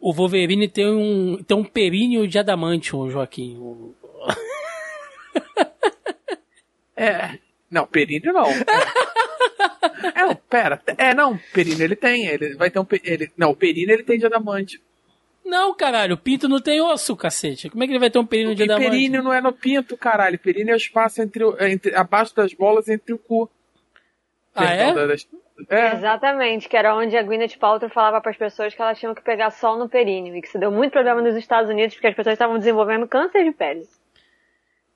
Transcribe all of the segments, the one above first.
O Wolverine tem um, tem um períneo de adamantium, Joaquim. É. Não, períneo não. É, não, pera. É, não, períneo ele tem. Ele vai ter um. Ele, não, o períneo ele tem de adamante. Não, caralho, o pinto não tem osso, cacete. Como é que ele vai ter um períneo de adamante? períneo não é no pinto, caralho. Períneo é o espaço entre, o- entre abaixo das bolas entre o cu. Ah, é? Perdão, das- É. Exatamente, que era onde a Gwyneth Paltrow falava para as pessoas que elas tinham que pegar sol no períneo e que isso deu muito problema nos Estados Unidos porque as pessoas estavam desenvolvendo câncer de pele.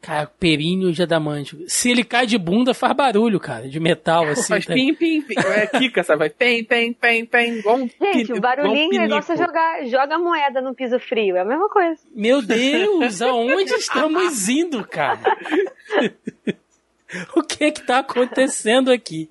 Cara, períneo de adamante. Se ele cai de bunda, faz barulho, cara, de metal, assim. Faz tá? pim, pim, pim. É Kika, sabe? Vai pem, pem, pem. Igual um Gente, pi- o barulhinho é igual você jogar, joga moeda no piso frio, é a mesma coisa. Meu Deus, aonde estamos indo, cara? o que é que tá acontecendo aqui?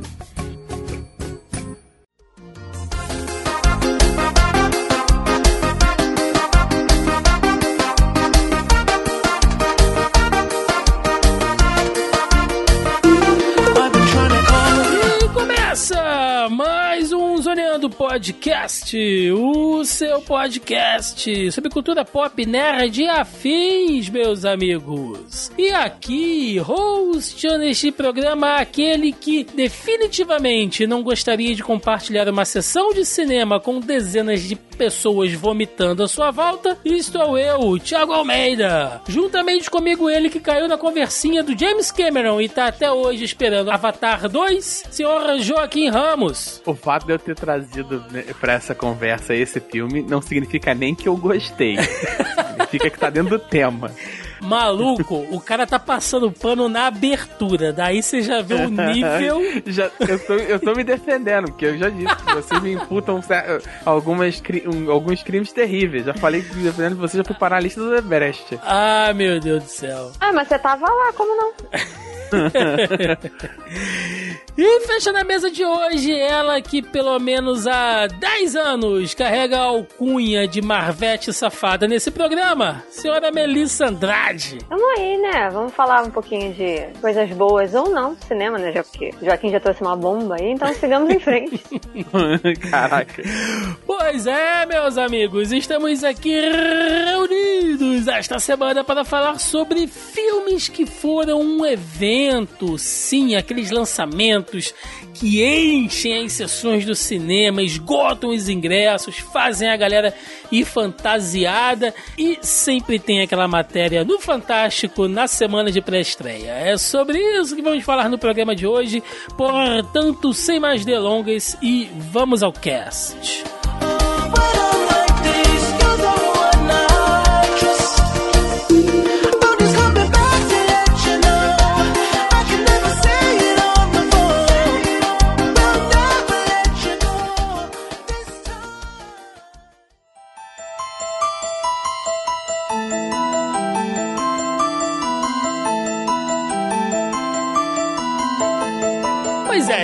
Podcast, o seu podcast sobre cultura pop, nerd e afins, meus amigos. E aqui, hosteando este programa, aquele que definitivamente não gostaria de compartilhar uma sessão de cinema com dezenas de pessoas vomitando à sua volta, estou eu, Thiago Almeida. Juntamente comigo ele que caiu na conversinha do James Cameron e tá até hoje esperando Avatar 2, senhor Joaquim Ramos. O fato de eu ter trazido né, pra essa conversa esse filme não significa nem que eu gostei. significa que tá dentro do tema. Maluco, o cara tá passando pano na abertura, daí você já vê o nível. já, eu, tô, eu tô me defendendo, porque eu já disse que vocês me imputam algumas, um, alguns crimes terríveis. Já falei que me defendendo que você já foi parar a lista do Everest. Ah, meu Deus do céu. Ah, mas você tava lá, como não? E fecha na mesa de hoje ela que pelo menos há 10 anos carrega a alcunha de Marvete safada nesse programa, senhora Melissa Andrade. Tamo aí, né? Vamos falar um pouquinho de coisas boas ou não, cinema, né? Já porque Joaquim já trouxe uma bomba aí, então sigamos em frente. Caraca. Pois é, meus amigos, estamos aqui reunidos esta semana para falar sobre filmes que foram um evento, sim, aqueles lançamentos que enchem as sessões do cinema, esgotam os ingressos, fazem a galera ir fantasiada e sempre tem aquela matéria no Fantástico na semana de pré-estreia. É sobre isso que vamos falar no programa de hoje, portanto, sem mais delongas e vamos ao cast.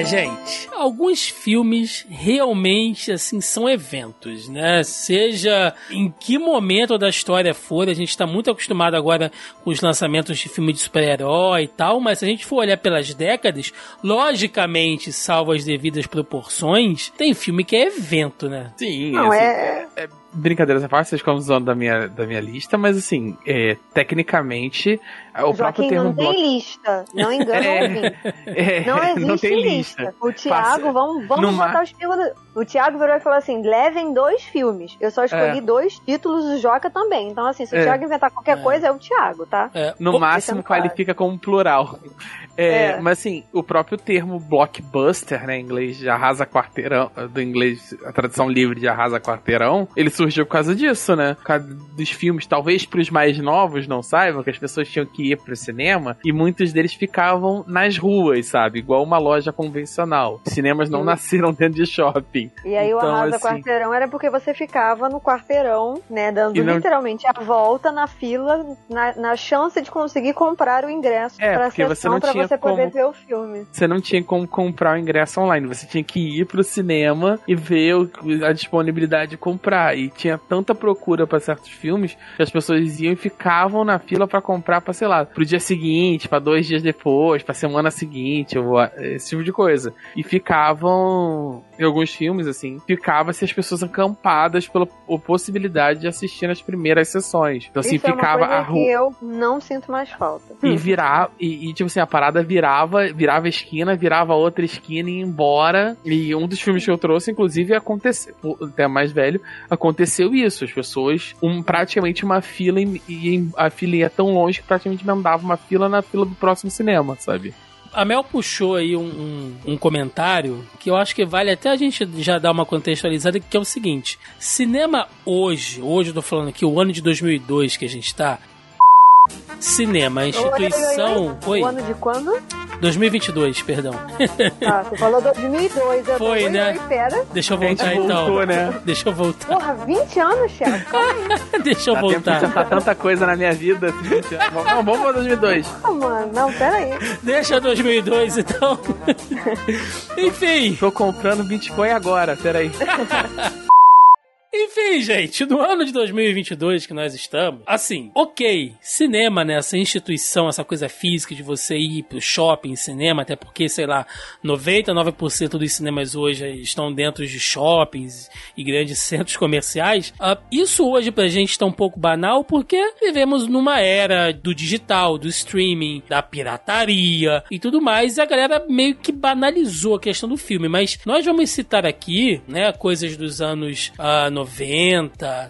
É, gente. Alguns filmes realmente, assim, são eventos, né? Seja em que momento da história for, a gente está muito acostumado agora com os lançamentos de filme de super-herói e tal, mas se a gente for olhar pelas décadas, logicamente, salvo as devidas proporções, tem filme que é evento, né? Sim, Não, assim, é- é, brincadeira essa parte, vocês ficam zoando da minha, da minha lista, mas assim, é, tecnicamente, o próprio Joaquim termo não tem block... lista, não engana É, é, Não existe tem lista. O Thiago, Passa- vamos, vamos no botar os do... O Thiago virou e falou assim: levem dois filmes. Eu só escolhi É. dois títulos, o Joca também. Então, assim, se o É. Thiago inventar qualquer É. coisa, é o Thiago, tá? É, No pô, máximo qualifica como plural. É, É. Mas assim, o próprio termo blockbuster, né, em inglês de arrasa quarteirão, do inglês, a tradução livre de arrasa quarteirão, ele surgiu por causa disso, né? Por causa dos filmes, talvez pros mais novos não saibam, que as pessoas tinham que ir pro cinema, e muitos deles ficavam nas ruas, sabe? Igual uma loja convencional. cinemas não nasceram dentro de shopping. E aí o Então, arrasa assim- quarteirão era porque você ficava no quarteirão, né, dando não- literalmente a volta na fila, na, na chance de conseguir comprar o ingresso É, pra porque você não tinha você poder como- ver o filme. Você não tinha como comprar o ingresso online, você tinha que ir pro cinema e ver a disponibilidade de comprar. E tinha tanta procura pra certos filmes que as pessoas iam e ficavam na fila pra comprar pra, sei lá, pro dia seguinte, pra dois dias depois, pra semana seguinte, ou a- esse tipo de coisa. E ficavam, em alguns filmes, assim, ficava-se as pessoas acampadas pela po- possibilidade de assistir nas primeiras sessões. Então, assim, Isso ficava é uma a coisa rua. que eu não sinto mais falta. E virar, e, e, tipo assim, a parada virava, virava esquina, virava outra esquina e ia embora. E um dos filmes que eu trouxe, inclusive, aconteceu, até mais velho, aconteceu isso. As pessoas, um, praticamente uma fila, e a fila ia tão longe que praticamente mandava uma fila na fila do próximo cinema, sabe? A Mel puxou aí um, um, um comentário que eu acho que vale até a gente já dar uma contextualizada, que é o seguinte: cinema hoje, hoje eu tô falando aqui, o ano de 2002 que a gente tá. Cinema, a instituição. Oi, Oi, O ano de quando? 2022, perdão. Ah, você falou 2002. Eu Foi, tô, né? Oi, pera. Deixa eu voltar então. voltou, né? Deixa eu voltar. Porra, 20 anos, aí. Deixa eu Dá tempo de voltar. tentar tanta coisa na minha vida. Assim. Não, vamos pra 2002. Ah, mano. Não, pera aí. Deixa 2002 então. Enfim. Tô comprando Bitcoin agora, peraí. Enfim, gente, no ano de 2022 que nós estamos, assim, ok, cinema, né, essa instituição, essa coisa física de você ir pro shopping, cinema, até porque, sei lá, 99% dos cinemas hoje estão dentro de shoppings e grandes centros comerciais. Ah, isso hoje pra gente está um pouco banal porque vivemos numa era do digital, do streaming, da pirataria e tudo mais, e a galera meio que banalizou a questão do filme, mas nós vamos citar aqui, né, coisas dos anos ah, 90,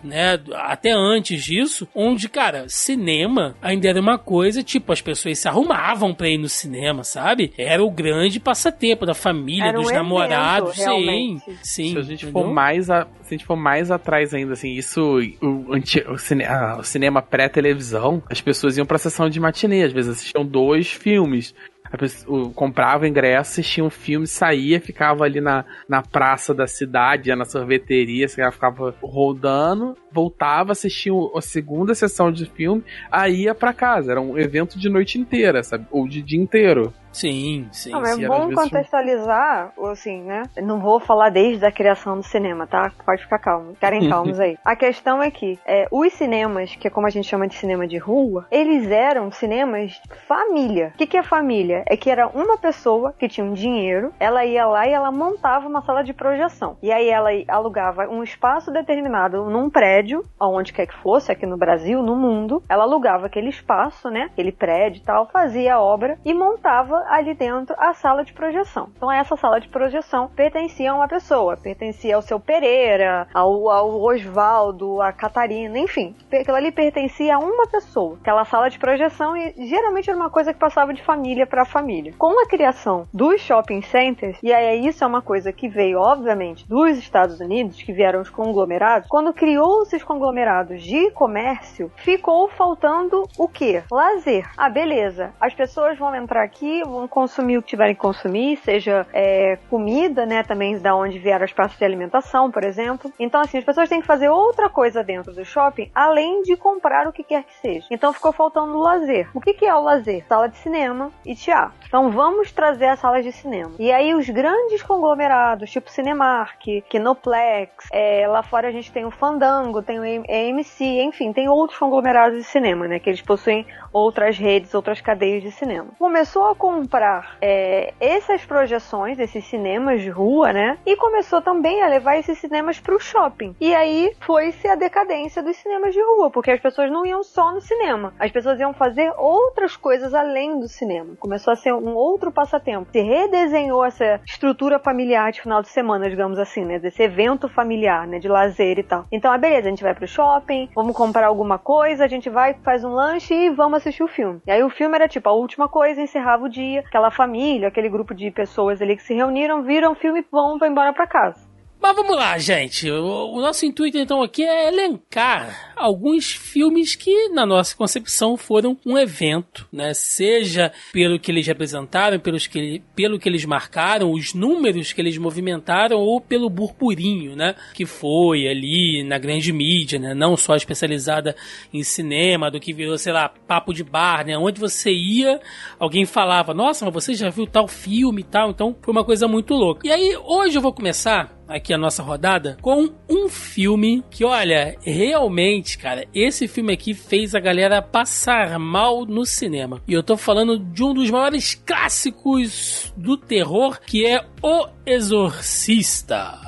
né, até antes disso, onde, cara, cinema ainda era uma coisa, tipo, as pessoas se arrumavam pra ir no cinema, sabe? Era o grande passatempo da família, Era um dos evento, namorados, sim, realmente. sim. Se a gente entendeu? for mais a, se a gente for mais atrás ainda, assim, isso, o, anti- o cine- ah, o cinema pré-televisão, as pessoas iam pra sessão de matinê, às vezes assistiam dois filmes. Pessoa, comprava ingresso, assistia um filme, saía, ficava ali na, na praça da cidade, na sorveteria, lá, ficava rodando, voltava, assistia a segunda sessão de filme, aí ia pra casa. Era um evento de noite inteira, sabe? Ou de dia inteiro. Sim, sim. Não, mas sim, é bom contextualizar, assim, né? Eu Não vou falar desde a criação do cinema, tá? Pode ficar calmo. Ficarem calmos aí. A questão é que é, os cinemas, que é como a gente chama de cinema de rua, eles eram cinemas família. O que, que é família? É que era uma pessoa que tinha um dinheiro, ela ia lá e ela montava uma sala de projeção. E aí ela alugava um espaço determinado num prédio, aonde quer que fosse, aqui no Brasil, no mundo. Ela alugava aquele espaço, né? Aquele prédio e tal, fazia a obra e montava ali dentro a sala de projeção. Então essa sala de projeção pertencia a uma pessoa, pertencia ao seu Pereira, ao, ao Osvaldo, a Catarina, enfim. Aquilo ali pertencia a uma pessoa. Aquela sala de projeção e geralmente era uma coisa que passava de família para família. Com a criação dos shopping centers, e aí isso é uma coisa que veio, obviamente, dos Estados Unidos, que vieram os conglomerados, quando criou esses conglomerados de comércio, ficou faltando o quê? Lazer. Ah, beleza. As pessoas vão entrar aqui, vão consumir o que tiverem que consumir, seja é, comida, né, também da onde vieram as praças de alimentação, por exemplo. Então, assim, as pessoas têm que fazer outra coisa dentro do shopping, além de comprar o que quer que seja. Então, ficou faltando o lazer. O que, que é o lazer? Sala de cinema e teatro. Então, vamos trazer as salas de cinema. E aí, os grandes conglomerados, tipo Cinemark, Kinoplex, é, lá fora a gente tem o Fandango, tem o AMC, enfim, tem outros conglomerados de cinema, né, que eles possuem outras redes, outras cadeias de cinema. Começou a comprar é, essas projeções, esses cinemas de rua, né? E começou também a levar esses cinemas para o shopping. E aí foi-se a decadência dos cinemas de rua, porque as pessoas não iam só no cinema, as pessoas iam fazer outras coisas além do cinema. Começou a ser um outro passatempo. Se redesenhou essa estrutura familiar de final de semana, digamos assim, né? Desse evento familiar, né? De lazer e tal. Então, ah, beleza, a gente vai pro shopping, vamos comprar alguma coisa, a gente vai, faz um lanche e vamos assistir o filme. E aí o filme era tipo a última coisa, encerrava o dia, aquela família, aquele grupo de pessoas ali que se reuniram, viram o filme e vão, vão embora pra casa. Mas vamos lá, gente. O, nosso intuito então aqui é elencar alguns filmes que, na nossa concepção, foram um evento, né? Seja pelo que eles representaram, pelos que, pelo que eles marcaram, os números que eles movimentaram, ou pelo burburinho, né? Que foi ali na grande mídia, né? Não só especializada em cinema, do que virou, sei lá, papo de bar, né? Onde você ia, alguém falava, nossa, mas você já viu tal filme e tal. Então, foi uma coisa muito louca. E aí, hoje eu vou começar aqui a nossa rodada com um filme que, olha, realmente, cara, esse filme aqui fez a galera passar mal no cinema. E eu tô falando de um dos maiores clássicos do terror, que é O Exorcista.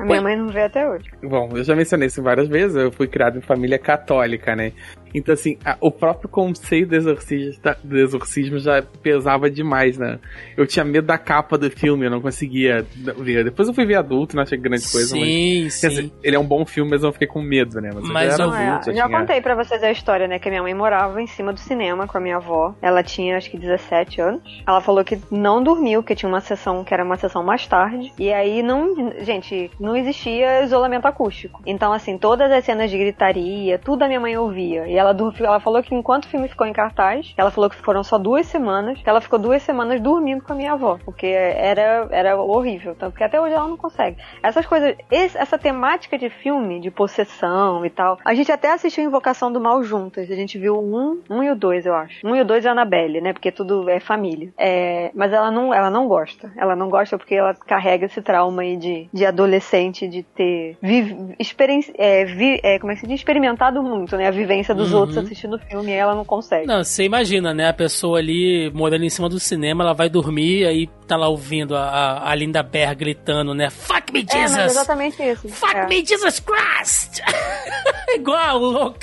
A minha mãe não vê até hoje. Bom, eu já mencionei isso várias vezes, eu fui criado em família católica, né? Então, assim, a, o próprio conceito do exorcismo, do exorcismo já pesava demais, né? Eu tinha medo da capa do filme, eu não conseguia ver. Depois eu fui ver adulto, não achei grande coisa, sim, mas. Sim, dizer, ele é um bom filme, mas eu fiquei com medo, né? Mas, mas eu, adulto, já, já tinha... contei pra vocês a história, né? Que a minha mãe morava em cima do cinema com a minha avó. Ela tinha acho que 17 anos. Ela falou que não dormiu, que tinha uma sessão que era uma sessão mais tarde. E aí não. Gente, não existia isolamento acústico. Então, assim, todas as cenas de gritaria, tudo a minha mãe ouvia. E ela, ela falou que enquanto o filme ficou em cartaz, ela falou que foram só duas semanas, que ela ficou duas semanas dormindo com a minha avó, porque era, era horrível. Tanto que até hoje ela não consegue. Essas coisas, esse, essa temática de filme, de possessão e tal, a gente até assistiu Invocação do Mal juntas. A gente viu um, um e o dois, eu acho. Um e o dois é Annabelle, né? Porque tudo é família. É, mas ela não, ela não gosta. Ela não gosta porque ela carrega esse trauma aí de, de adolescente, de ter vi, experiência, é, vi, é, como é que se diz? Experimentado muito, né? A vivência dos uhum. outros assistindo o filme e ela não consegue. Não, você imagina, né? A pessoa ali morando em cima do cinema, ela vai dormir, aí tá lá ouvindo a, a Linda Bear gritando, né? Fuck me, Jesus! É, exatamente isso. Fuck é. me, Jesus Christ! Igual louco.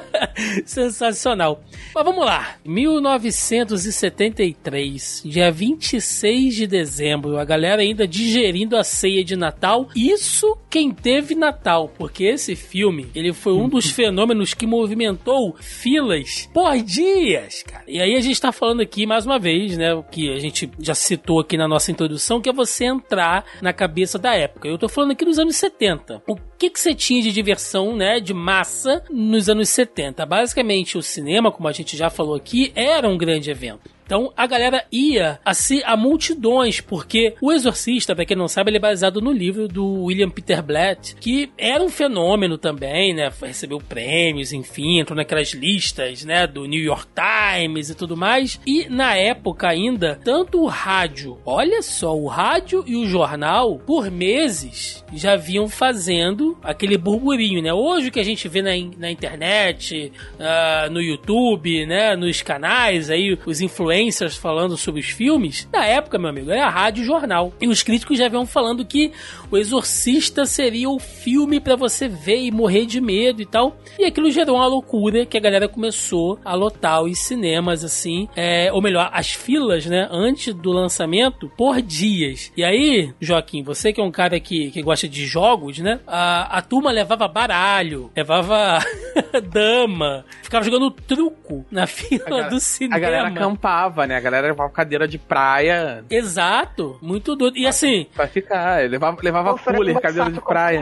Sensacional. Mas vamos lá. 1973, dia 26 de dezembro, a galera ainda digerindo a ceia de Natal. Isso quem teve Natal, porque esse filme, ele foi um dos fenômenos que movimentou filas por dias, cara. E aí a gente tá falando aqui mais uma vez, né, o que a gente já citou aqui na nossa introdução, que é você entrar na cabeça da época. Eu tô falando aqui dos anos 70. O que que você tinha de diversão, né, de massa nos anos 70? Basicamente o cinema, como a gente já falou aqui, era um grande evento. Então a galera ia a, se, a multidões, porque o Exorcista, para quem não sabe, ele é baseado no livro do William Peter Blatt, que era um fenômeno também, né? Recebeu prêmios, enfim, entrou naquelas listas, né? Do New York Times e tudo mais. E na época ainda, tanto o rádio, olha só, o rádio e o jornal, por meses, já vinham fazendo aquele burburinho, né? Hoje o que a gente vê na, na internet, uh, no YouTube, né? Nos canais aí, os influencers influencers falando sobre os filmes, na época, meu amigo, era rádio e jornal. E os críticos já vinham falando que O Exorcista seria o filme para você ver e morrer de medo e tal. E aquilo gerou uma loucura que a galera começou a lotar os cinemas, assim, é, ou melhor, as filas, né, antes do lançamento, por dias. E aí, Joaquim, você que é um cara que, que gosta de jogos, né, a, a turma levava baralho, levava dama, ficava jogando truco na fila galera, do cinema. A galera acampava levava, né? A galera levava cadeira de praia. Exato. Muito doido. E assim. Pra ficar. Levava, levava cooler, cadeira de praia.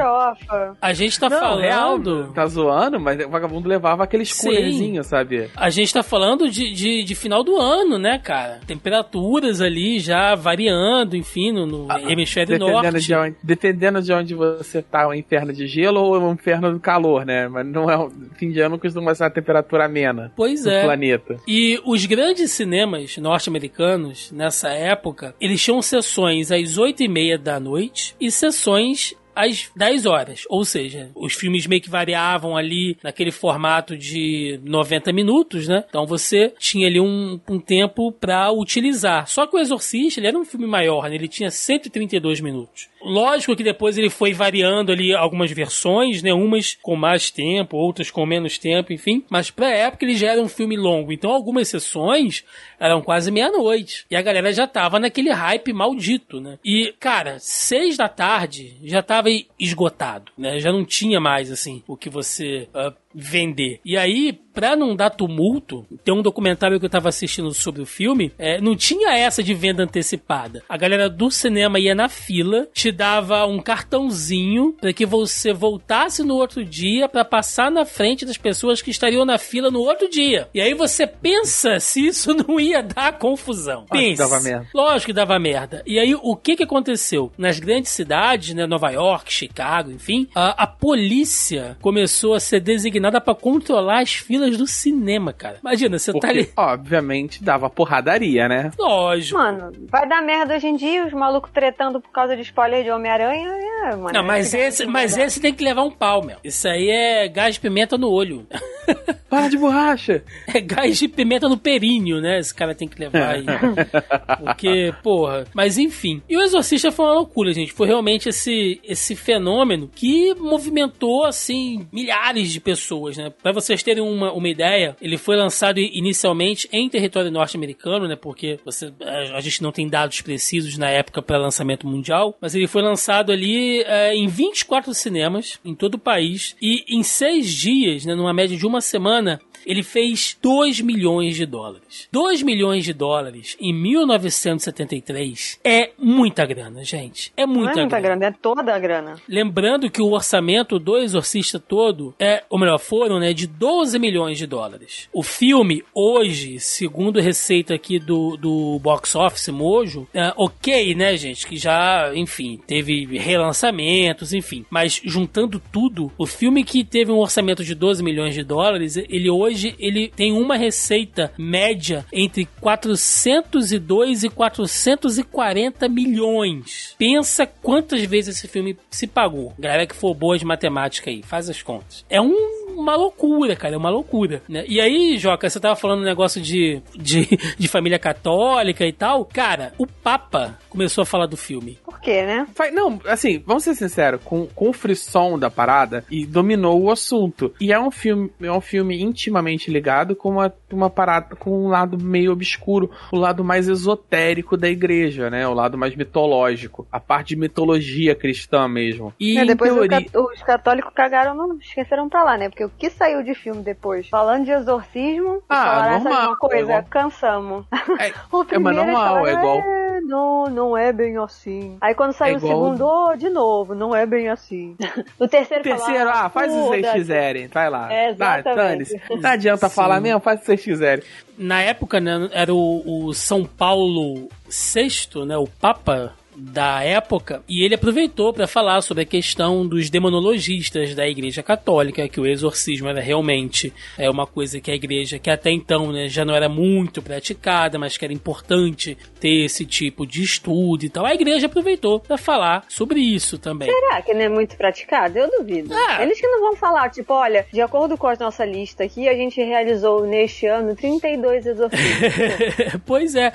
A gente tá Não, falando. Real, tá zoando, mas o vagabundo levava aqueles coolerzinhos, sabe? A gente tá falando de, de, de, final do ano, né, cara? Temperaturas ali já variando, enfim, no, no ah, hemisfério dependendo norte. De onde, dependendo de onde você tá, um inferno de gelo ou um inferno do calor, né? Mas não é. Fim de ano costuma ser uma temperatura amena. Pois é. planeta. E os grandes cinemas cinemas norte-americanos, nessa época, eles tinham sessões às 8 e meia da noite e sessões às 10 horas. Ou seja, os filmes meio que variavam ali naquele formato de 90 minutos, né? Então você tinha ali um, um tempo para utilizar. Só que o Exorcista, ele era um filme maior, né? Ele tinha 132 minutos. Lógico que depois ele foi variando ali algumas versões, né? Umas com mais tempo, outras com menos tempo, enfim. Mas pra época ele já era um filme longo. Então algumas sessões eram quase meia-noite. E a galera já tava naquele hype maldito, né? E, cara, seis da tarde já tava esgotado, né? Já não tinha mais, assim, o que você uh, vender. E aí, pra não dar tumulto, tem um documentário que eu tava assistindo sobre o filme, é, não tinha essa de venda antecipada. A galera do cinema ia na fila, te dava um cartãozinho para que você voltasse no outro dia para passar na frente das pessoas que estariam na fila no outro dia. E aí você pensa se isso não ia dar confusão. Pensa. dava merda. Lógico que dava merda. E aí o que que aconteceu? Nas grandes cidades, né, Nova York, Chicago, enfim, a, a polícia começou a ser designada para controlar as filas do cinema, cara. Imagina, você tá Porque, ali. obviamente, dava porradaria, né? Lógico. Mano, vai dar merda hoje em dia, os malucos tretando por causa de spoiler de Homem-Aranha. É, mano, Não, mas esse, mas esse tem que levar um pau, meu. Isso aí é gás de pimenta no olho. Para de borracha! É gás de pimenta no períneo, né? Esse cara tem que levar aí. Porque, porra. Mas enfim. E o Exorcista foi uma loucura, gente. Foi realmente esse, esse fenômeno que movimentou, assim, milhares de pessoas, né? Pra vocês terem uma, uma ideia, ele foi lançado inicialmente em território norte-americano, né? Porque você, a, a gente não tem dados precisos na época para lançamento mundial, mas ele foi lançado ali é, em 24 cinemas em todo o país e em seis dias, né, numa média de uma semana, ele fez 2 milhões de dólares. 2 milhões de dólares em 1973 é muita grana, gente. É Não muita, é muita grana. grana, é toda a grana. Lembrando que o orçamento do Exorcista todo é, ou melhor, foram, né, de 12 milhões de dólares. O filme, hoje, segundo receita aqui do, do box office Mojo, é, ok, né, gente, que já, enfim, teve relançamentos, enfim. Mas juntando tudo, o filme que teve um orçamento de 12 milhões de dólares, ele hoje ele tem uma receita média entre 402 e 440 milhões. Pensa quantas vezes esse filme se pagou. Galera que for boa de matemática aí, faz as contas. É um- uma loucura, cara, é uma loucura, né? E aí, Joca, você tava falando um negócio de, de, de família católica e tal. Cara, o Papa começou a falar do filme. Por quê, né? Não, assim, vamos ser sinceros, com, com o frisson da parada e dominou o assunto. E é um filme, é um filme intimamente ligado com uma, uma parada, com um lado meio obscuro, o lado mais esotérico da igreja, né? O lado mais mitológico, a parte de mitologia cristã mesmo. E É, depois teoria, ca- os católicos cagaram, não esqueceram pra lá, né? Porque o que saiu de filme depois? Falando de exorcismo, Ah, falaram essa normal, mesma coisa, é cansamos. é, O é, mas primeiro eles normal, falaram, é igual. "É, não, não é bem assim. Aí quando saiu É igual- o segundo, oh, de novo, não é bem assim. No terceiro, Terceiro, falaram, ah, faz o que vocês quiserem, vai lá. É, exatamente. Não adianta Sim. falar mesmo, faz o que vocês quiserem. Na época, né, era o, o São Paulo VI, né, o Papa da época, e ele aproveitou para falar sobre a questão dos demonologistas da Igreja Católica, que o exorcismo era realmente é uma coisa que a igreja, que até então né, já não era muito praticada, mas que era importante ter esse tipo de estudo e tal. A igreja aproveitou para falar sobre isso também. Será que não é muito praticado? Eu duvido. Ah. Eles que não vão falar, tipo, olha, de acordo com a nossa lista aqui, a gente realizou neste ano 32 exorcismos. pois é.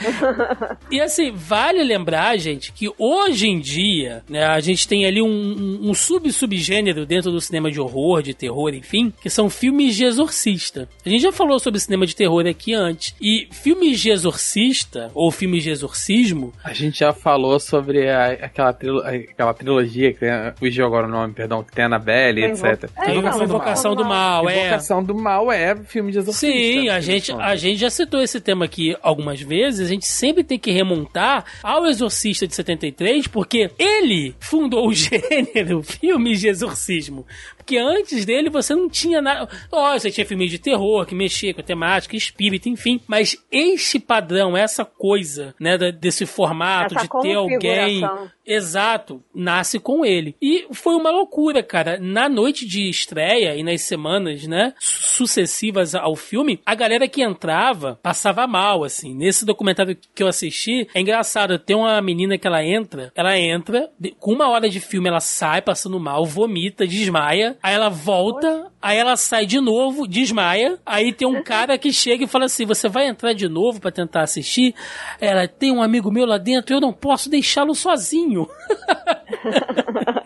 E assim, vale lembrar, gente, que hoje em dia, né, a gente tem ali um, um, um sub-subgênero dentro do cinema de horror, de terror, enfim, que são filmes de exorcista. A gente já falou sobre cinema de terror aqui antes. E filmes de exorcista, ou filmes de exorcismo, A gente já falou sobre a- aquela, trilo- aquela trilogia que tem, fugiu agora o nome, perdão, que tem a Annabelle, Tem etc. É, tem Invocação a do Invocação do Mal, é. Invocação do Mal é filme de exorcista. Sim, a gente, a gente já citou esse tema aqui algumas vezes. A gente sempre tem que remontar ao Exorcista de 73, porque ele fundou o gênero filmes de exorcismo. Porque antes dele você não tinha nada. Ó, você tinha filmes de terror que mexia com a temática, espírito, enfim. Mas este padrão, essa coisa, né, desse formato Essa de ter alguém. Exato, nasce com ele. E foi uma loucura, cara. Na noite de estreia e nas semanas, né, su- sucessivas ao filme, a galera que entrava passava mal, assim. Nesse documentário que eu assisti, é engraçado, tem uma menina que ela entra, ela entra, com uma hora de filme ela sai passando mal, vomita, desmaia, aí ela volta, aí ela sai de novo, desmaia, aí tem um cara que chega e fala assim, você vai entrar de novo pra tentar assistir? Ela, tem um amigo meu lá dentro, eu não posso deixá-lo sozinho.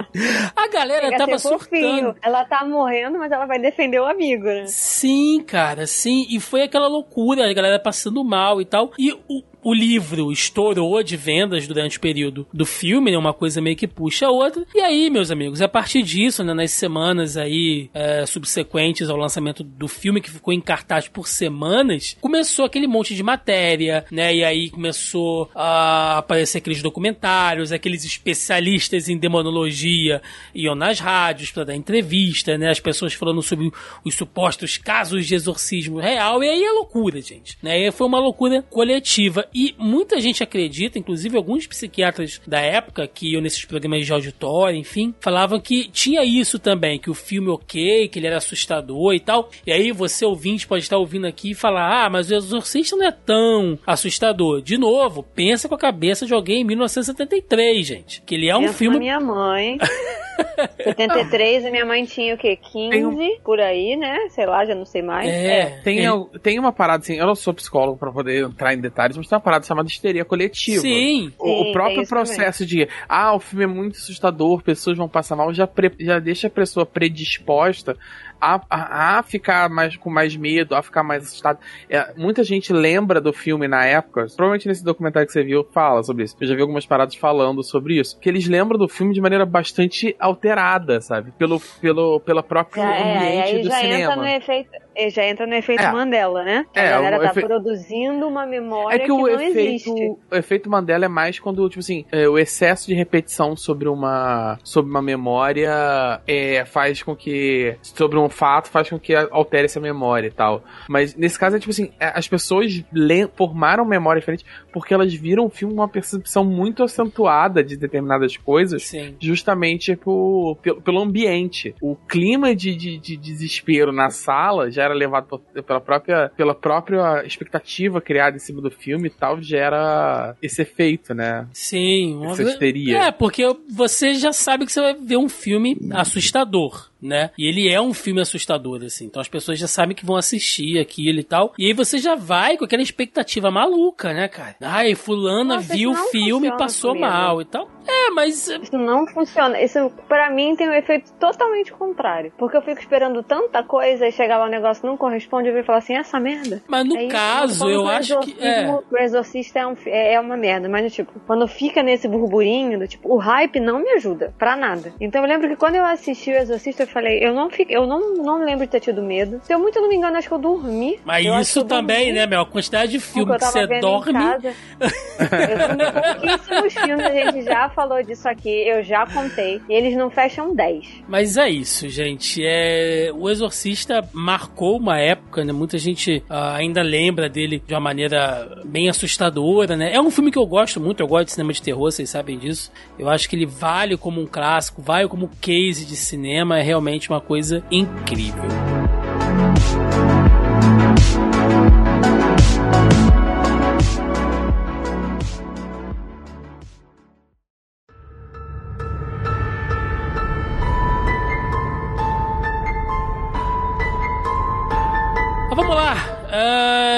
A galera Chega tava surtando. Ela tá morrendo, mas ela vai defender o amigo, né? Sim, cara, sim. E foi aquela loucura, a galera passando mal e tal. E o, o livro estourou de vendas durante o período do filme, né? Uma coisa meio que puxa a outra. E aí, meus amigos, a partir disso, né, nas semanas aí é, subsequentes ao lançamento do filme, que ficou em cartaz por semanas, começou aquele monte de matéria, né? E aí começou a aparecer aqueles documentários, aqueles especialistas em demonologia iam nas rádios para dar entrevista, né? As pessoas falando sobre os supostos casos de exorcismo real, e aí é loucura, gente. Né? E foi uma loucura coletiva. E muita gente acredita, inclusive alguns psiquiatras da época que iam nesses programas de auditório, enfim, falavam que tinha isso também, que o filme ok, que ele era assustador e tal. E aí você ouvinte pode estar ouvindo aqui e falar: "Ah, mas o Exorcista não é tão assustador". De novo, pensa com a cabeça de alguém em 1973, gente, que ele é um Pensa filme na minha mãe. 73, a minha mãe tinha o quê? 15 Tem um- por aí, né? Sei lá, já não sei mais. É, Tem, é. tem uma parada assim, eu não sou psicólogo pra poder entrar em detalhes, mas tem uma parada chamada histeria coletiva. Sim. O, o Sim, próprio tem isso processo de, ah, o filme é muito assustador, pessoas vão passar mal, já, pre- já deixa a pessoa predisposta a, a, a ficar mais com mais medo, a ficar mais assustada. É, muita gente lembra do filme na época, provavelmente nesse documentário que você viu, fala sobre isso. Eu já vi algumas paradas falando sobre isso, que eles lembram do filme de maneira bastante alterada, sabe? Pelo, pelo, pela própria Já, é, ambiente aí do já cinema. entra no efeito. Eh, Já entra no efeito É. Mandela, né? Que É, a galera o tá efe- produzindo uma memória É que, que, o não efeito, existe. o efeito Mandela é mais quando, tipo assim, é, o excesso de repetição sobre uma, sobre uma memória é, faz com que. Sobre um fato faz com que altere essa memória e tal. Mas nesse caso é tipo assim, é, as pessoas formaram memória diferente porque elas viram o filme com uma percepção muito acentuada de determinadas coisas. Sim. Justamente por, pelo, pelo ambiente. O clima de, de, de desespero na sala já era levado pela própria, pela própria expectativa criada em cima do filme e tal, gera esse efeito, né? Sim. Essa histeria. É, porque você já sabe que você vai ver um filme assustador. Né? E ele é um filme assustador, assim. Então as pessoas já sabem que vão assistir aquilo e tal. E aí você já vai com aquela expectativa maluca, né, cara? Ai, fulana Nossa, viu o filme e passou comigo. mal e tal. É, mas. Isso não funciona. Isso, pra mim, tem um efeito totalmente contrário. Porque eu fico esperando tanta coisa e chegar lá o negócio não corresponde, eu vou falar assim, essa merda. Mas no É caso, eu acho que. É. O Exorcista é, um é é uma merda, mas tipo, quando fica nesse burburinho, do, tipo, o hype não me ajuda pra nada. Então eu lembro que quando eu assisti o Exorcista, eu falei, eu não fiquei, eu não, não lembro de ter tido medo. Se eu muito não me engano, acho que eu dormi. Mas Eu isso também, dormi, né, Mel? A quantidade de filme que você dorme. Eu pouquíssimos filmes, a gente já falou disso aqui, eu já contei. E eles não fecham 10. Mas é isso, gente. É... O Exorcista marcou uma época, né? Muita gente ah, ainda lembra dele de uma maneira bem assustadora, né? É um filme que eu gosto muito, eu gosto de cinema de terror, vocês sabem disso. Eu acho que ele vale como um clássico, vale como case de cinema, é realmente uma coisa incrível.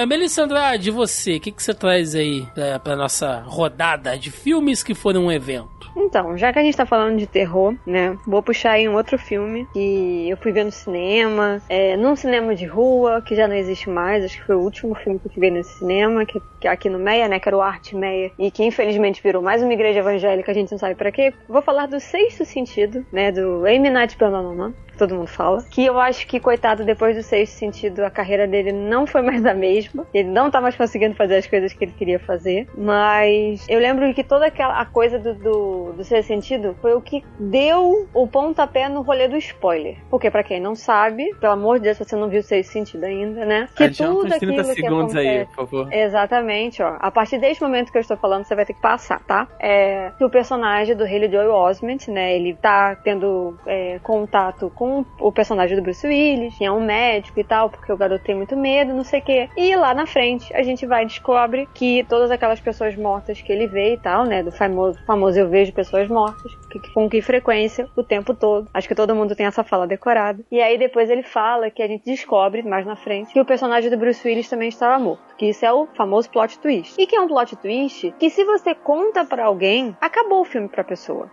Ah, Melissa Andrade, você, o que, que você traz aí pra, pra nossa rodada de filmes que foram um evento? Então, já que a gente tá falando de terror, né? Vou puxar aí um outro filme que eu fui ver no cinema, é, num cinema de rua, que já não existe mais, acho que foi o último filme que eu ver nesse cinema, que, que é aqui no Meia, né? Que era o Arte Meia, e que infelizmente virou mais uma igreja evangélica, a gente não sabe pra quê. Vou falar do Sexto Sentido, né? Do Amy Night Shyamalan, que todo mundo fala. Que eu acho que, coitado, depois do Sexto Sentido, a carreira dele não foi mais a mesma. Ele não tá mais conseguindo fazer as coisas que ele queria fazer. Mas eu lembro que toda aquela a coisa do, do, do Sentido foi o que deu o pontapé no rolê do spoiler. Porque, pra quem não sabe, pelo amor de Deus, se você não viu o Sexto Sentido ainda, né? Que Adianta tudo 30 aquilo que segundos aí, acontece- por favor. Exatamente, ó. A partir deste momento que eu estou falando, você vai ter que passar, tá? É que o personagem do Haley Joel Osment, né? Ele tá tendo é, contato com o personagem do Bruce Willis, que é um médico e tal, porque o garoto tem muito medo, não sei o quê. E lá na frente, a gente vai e descobre que todas aquelas pessoas mortas que ele vê e tal, né? Do famoso, famoso eu vejo pessoas mortas, que, com que frequência, o tempo todo. Acho que todo mundo tem essa fala decorada. E aí depois ele fala que a gente descobre, mais na frente, que o personagem do Bruce Willis também estava morto. Que isso é o famoso plot twist. E que é um plot twist que se você conta pra alguém, acabou o filme pra pessoa.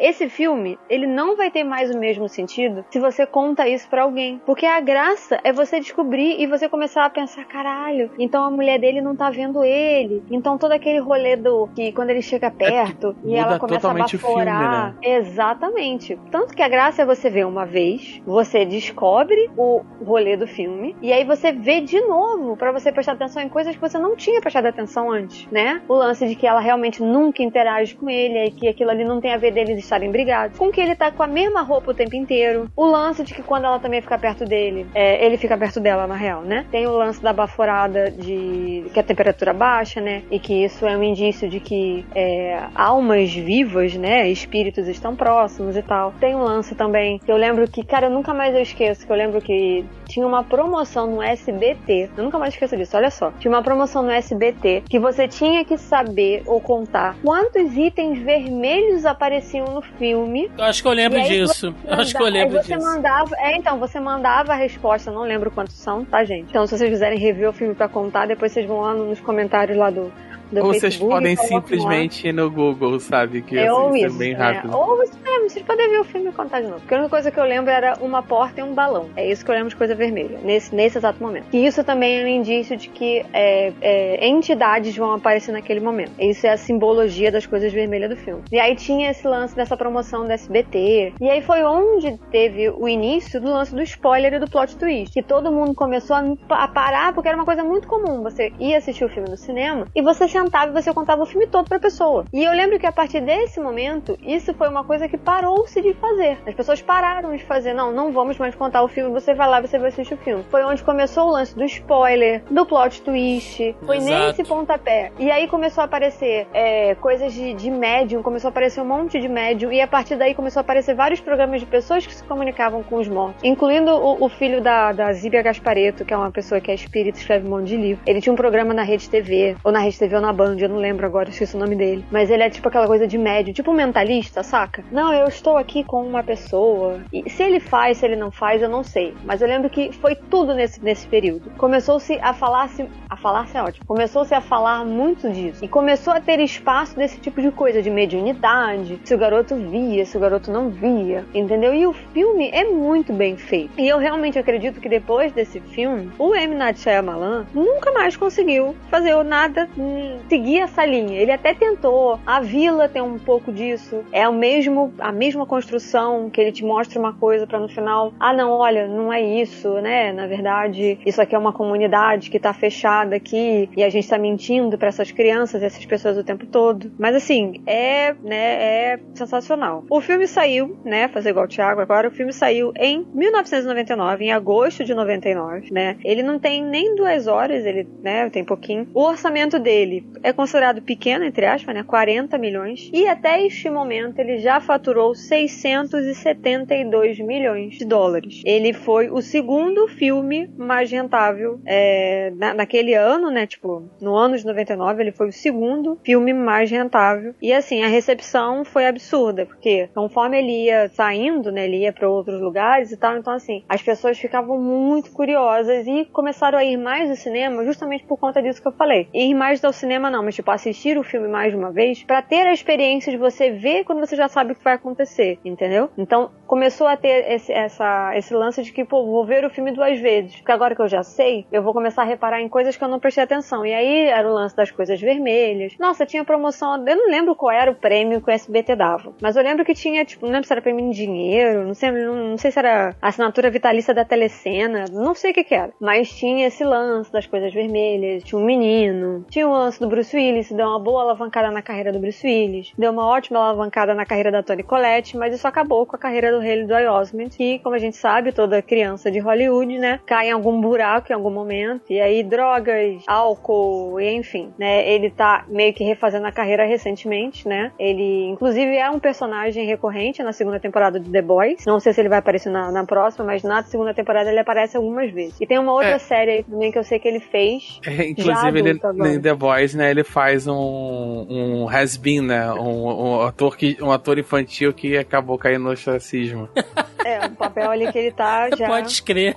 Esse filme, ele não vai ter mais o mesmo sentido se você conta isso para alguém. Porque a graça é você descobrir e você começar a pensar, caralho, então a mulher dele não tá vendo ele. Então todo aquele rolê do que quando ele chega perto é e ela começa a baforar. Filme, né? Exatamente. Tanto que a graça é você ver uma vez, você descobre o rolê do filme e aí você vê de novo para você prestar atenção em coisas que você não tinha prestado atenção antes, né? O lance de que ela realmente nunca interage com ele e que aquilo ali não tem a ver deles estarem brigados. Com que ele tá com a mesma roupa o tempo inteiro. O lance de que quando ela também fica perto dele, é, ele fica perto dela, na real, né? Tem o lance da baforada de que a temperatura baixa, né? E que isso é um indício de que é, almas vivas, né? Espíritos estão próximos e tal. Tem um lance também que eu lembro que, cara, eu nunca mais eu esqueço, que eu lembro que tinha uma promoção no SBT. Eu nunca mais esqueço disso, olha só. Tinha uma promoção no SBT que você tinha que saber ou contar quantos itens vermelhos apareciam no filme. Eu acho que eu lembro disso. eu acho que eu lembro você disso. Mandava, é, então, você mandava a resposta, não lembro quantos são, tá, gente? Então, se vocês quiserem rever o filme para contar, depois vocês vão lá nos comentários lá do, ou vocês podem simplesmente ir no Google, sabe? Que é, ou isso, é bem né? rápido. Ou você, é, vocês podem ver o filme e contar de novo. Porque a única coisa que eu lembro era uma porta e um balão. É isso que eu lembro de coisa vermelha, nesse, nesse exato momento. E isso também é um indício de que é, é, entidades vão aparecer naquele momento. Isso é a simbologia das coisas vermelhas do filme. E aí tinha esse lance dessa promoção do SBT. E aí foi onde teve o início do lance do spoiler e do plot twist. Que todo mundo começou a, a parar, porque era uma coisa muito comum. Você ia assistir o filme no cinema e você sentava e você contava o filme todo pra pessoa. E eu lembro que a partir desse momento, isso foi uma coisa que parou-se de fazer. As pessoas pararam de fazer. Não, não vamos mais contar o filme, você vai lá, você vai assistir o filme. Foi onde começou o lance do spoiler, do plot twist. Foi Exato. nesse pontapé. E aí começou a aparecer é, coisas de, de médium, começou a aparecer um monte de médium. E a partir daí começou a aparecer vários programas de pessoas que se comunicavam com os mortos. Incluindo o, o filho da, da Zíbia Gaspareto, que é uma pessoa que é espírita, escreve um monte de livro. Ele tinha um programa na Rede TV, ou na Rede TV ou na Band, eu não lembro agora, esqueci o nome dele. Mas ele é tipo aquela coisa de médium, tipo mentalista, saca? Não, eu estou aqui com uma pessoa. E se ele faz, se ele não faz, eu não sei. Mas eu lembro que foi tudo nesse, nesse período. Começou-se a falar-se. Falar-se é ótimo. Começou-se a falar muito disso. E começou a ter espaço desse tipo de coisa, de mediunidade. Se o garoto via, se o garoto não via. Entendeu? E o filme é muito bem feito. E eu realmente acredito que depois desse filme, o M. Night Shyamalan nunca mais conseguiu fazer nada, hum, seguir essa linha. Ele até tentou. A Vila tem um pouco disso. É o mesmo, a mesma construção que ele te mostra uma coisa para no final, ah não, olha, não é isso, né? Na verdade, isso aqui é uma comunidade que tá fechada aqui e a gente tá mentindo para essas crianças, essas pessoas o tempo todo. Mas assim, é, né, é sensacional. O filme saiu, né, fazer igual o Thiago agora, o filme saiu em 1999, em agosto de 99, né? Ele não tem nem duas horas, ele, né, tem pouquinho. O orçamento dele é considerado pequeno, entre aspas, né, 40 milhões. E até este momento ele já faturou 672 milhões de dólares. Ele foi o segundo filme mais rentável é, na, naquele ano, né? Tipo, no ano de 99, ele foi o segundo filme mais rentável. E assim, a recepção foi absurda, porque conforme ele ia saindo, né? Ele ia para outros lugares e tal. Então, assim, as pessoas ficavam muito curiosas e começaram a ir mais ao cinema justamente por conta disso que eu falei. Ir mais ao cinema, não, mas tipo, assistir o filme mais de uma vez para ter a experiência de você ver quando você já sabe o que vai acontecer, entendeu? Então, começou a ter esse, essa, esse lance de que, pô, vou ver o filme duas vezes. Porque agora que eu já sei, eu vou começar a reparar em coisas que eu não prestei atenção. E aí era o lance das coisas vermelhas. Nossa, tinha promoção. Eu não lembro qual era o prêmio que o SBT dava. Mas eu lembro que tinha, tipo, não lembro se era prêmio em dinheiro, não sei, não, não sei se era assinatura vitalícia da telecena, não sei o que que era. Mas tinha esse lance das coisas vermelhas, tinha um menino, tinha o lance do Bruce Willis, deu uma boa alavancada na carreira do Bruce Willis, deu uma ótima alavancada na carreira da Toni Collette, mas isso acabou com a carreira do Haley Joel Osment, que, como a gente sabe, toda criança de Hollywood, né, cai em algum buraco em algum momento, e aí drogas, álcool, e enfim, né, ele tá meio que refazendo a carreira recentemente, né, ele, inclusive, é um personagem recorrente na segunda temporada de The Boys, não sei se ele vai aparecer na, na próxima, mas na segunda temporada ele aparece algumas vezes. E tem uma outra É. série aí também que eu sei que ele fez, É, inclusive, ele, agora. em The Voice, né, ele faz um, um has-been, né, um, um ator que, um ator infantil que acabou caindo no ostracismo. é, um papel ali que ele tá já... Pode crer.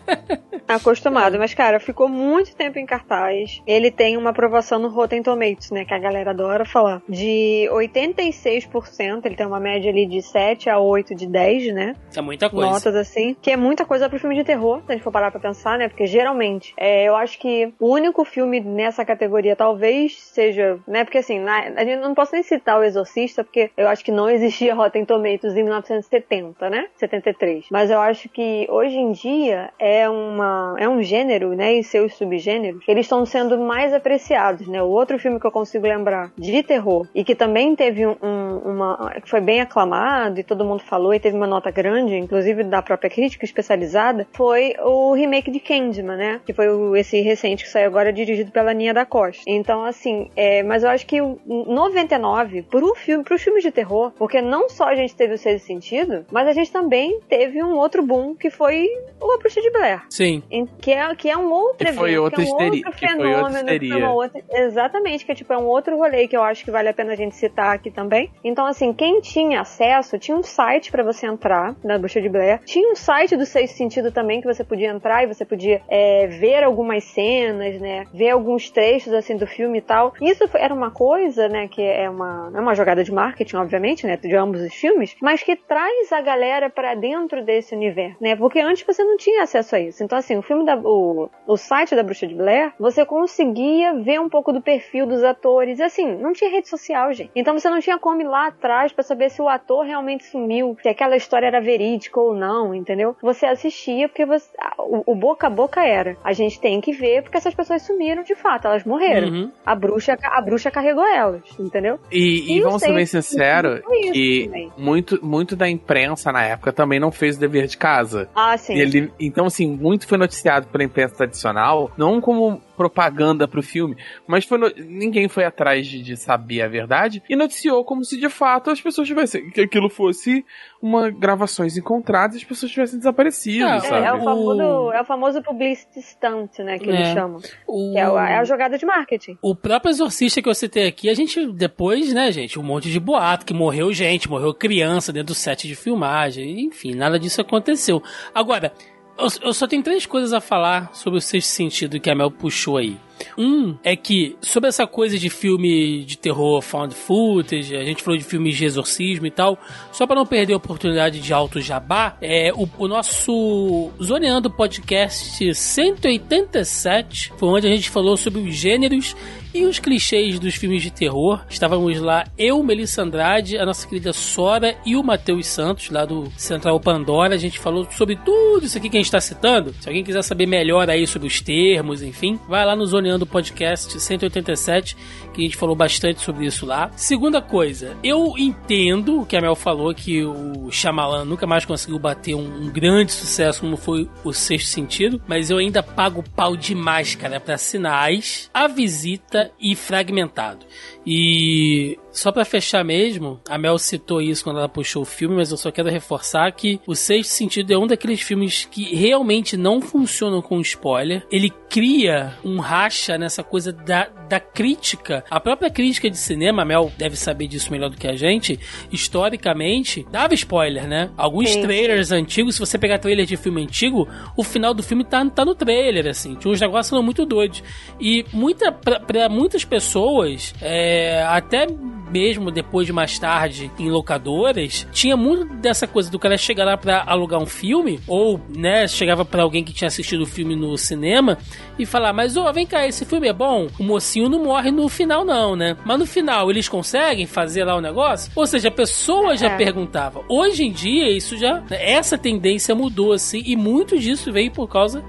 Acostumado, mas cara, ficou muito tempo em cartaz. Ele tem uma aprovação no Rotten Tomatoes, né, que a galera adora falar. De 86%, ele tem uma média ali de 7 a 8 de 10, né? É muita coisa. Notas assim, que é muita coisa pro filme de terror, se a gente for parar pra pensar, né? Porque geralmente, é, eu acho que o único filme nessa categoria talvez seja, né? Porque assim, na, a gente não posso nem citar o Exorcista, porque eu acho que não existia Rotten Tomatoes em 1970, né? 73. Mas eu acho que hoje em dia é uma é um gênero, né? E seus subgêneros, eles estão sendo mais apreciados, né? O outro filme que eu consigo lembrar de terror e que também teve um, uma que foi bem aclamado e todo mundo falou e teve uma nota grande, inclusive da própria crítica especializada, foi o remake de Candyman, né? Que foi esse recente que saiu agora dirigido pela Nia da Costa. Então, assim, é, mas eu acho que o 99 pro filme, pros filmes de terror, porque não só a gente teve o sexto sentido, mas a gente também teve um outro boom que foi o A Bruxa de Blair. Sim. Em- Que é, que é um outro Que foi evento, outra que é um histeria- outro que foi fenômeno, que foi outra- exatamente, que é tipo é um outro rolê que eu acho que vale a pena a gente citar aqui também. Então, assim, quem tinha acesso, tinha um site pra você entrar na Bruxa de Blair, tinha um site do Sexto Sentido também que você podia entrar e você podia é, ver algumas cenas, né, ver alguns trechos assim do filme e tal. Isso foi- era uma coisa, né, que é uma, é uma jogada de marketing, obviamente, né, de ambos os filmes, mas que traz a galera pra dentro desse universo, né, porque antes você não tinha acesso a isso. Então, assim, o filme da, o, o site da Bruxa de Blair, você conseguia ver um pouco do perfil dos atores, e assim, não tinha rede social, gente. Então você não tinha como ir lá atrás pra saber se o ator realmente sumiu, se aquela história era verídica ou não, entendeu? Você assistia porque você, o, o boca a boca era, a gente tem que ver porque essas pessoas sumiram de fato, elas morreram. Uhum. A bruxa, a bruxa carregou elas, entendeu? E, e E vamos ser bem sinceros que muito, muito da imprensa na época também não fez o dever de casa. Ah, sim. Ele, então, assim, muito foi noticiado pela imprensa tradicional, não como propaganda pro filme, mas foi no- ninguém foi atrás de, de saber a verdade e noticiou como se de fato as pessoas tivessem que aquilo fosse uma gravações encontradas e as pessoas tivessem desaparecido, É, É, sabe? é o O- famoso, é o famoso publicity stunt, né, que É. eles chamam. O... Que é, o- é a jogada de marketing. O próprio exorcista que eu citei aqui, a gente depois, né, gente, um monte de boato que morreu gente, morreu criança dentro do set de filmagem, enfim, nada disso aconteceu. Agora, eu, só tenho três coisas a falar sobre o sexto sentido que a Mel puxou aí. Um é que, sobre essa coisa de filme de terror found footage, a gente falou de filmes de exorcismo e tal, só para não perder a oportunidade de alto jabá, é, o, o nosso Zoneando Podcast 187 foi onde a gente falou sobre os gêneros e os clichês dos filmes de terror. Estávamos lá, eu, Melissa Andrade, a nossa querida Sora e o Matheus Santos, lá do Central Pandora. A gente falou sobre tudo isso aqui que a gente está citando. Se alguém quiser saber melhor aí sobre os termos, enfim, vai lá no Zoneando Podcast 187, que a gente falou bastante sobre isso lá. Segunda coisa, eu entendo o que a Mel falou, que o Shyamalan nunca mais conseguiu bater um, um grande sucesso como foi o Sexto Sentido, mas eu ainda pago pau demais, cara, pra sinais, a visita e fragmentado. E só pra fechar mesmo, a Mel citou isso quando ela puxou o filme, mas eu só quero reforçar que o Sexto Sentido é um daqueles filmes que realmente não funcionam com spoiler. Ele cria um racha nessa coisa da, da crítica. A própria crítica de cinema, a Mel deve saber disso melhor do que a gente, historicamente, dava spoiler, né? Alguns Sim. trailers antigos, se você pegar trailer de filme antigo, o final do filme tá, tá no trailer, assim. Tinha uns negócios muito doidos. E muita, pra, pra muitas pessoas, é, até mesmo depois de mais tarde em locadoras, tinha muito dessa coisa do cara chegar lá pra alugar um filme, ou, né, chegava pra alguém que tinha assistido o filme no cinema e falar: Mas, ô, vem cá, esse filme é bom? O mocinho não morre no final, não, né? Mas no final eles conseguem fazer lá o negócio? Ou seja, a pessoa já É. perguntava. Hoje em dia, isso já. Essa tendência mudou, assim, e muito disso veio por causa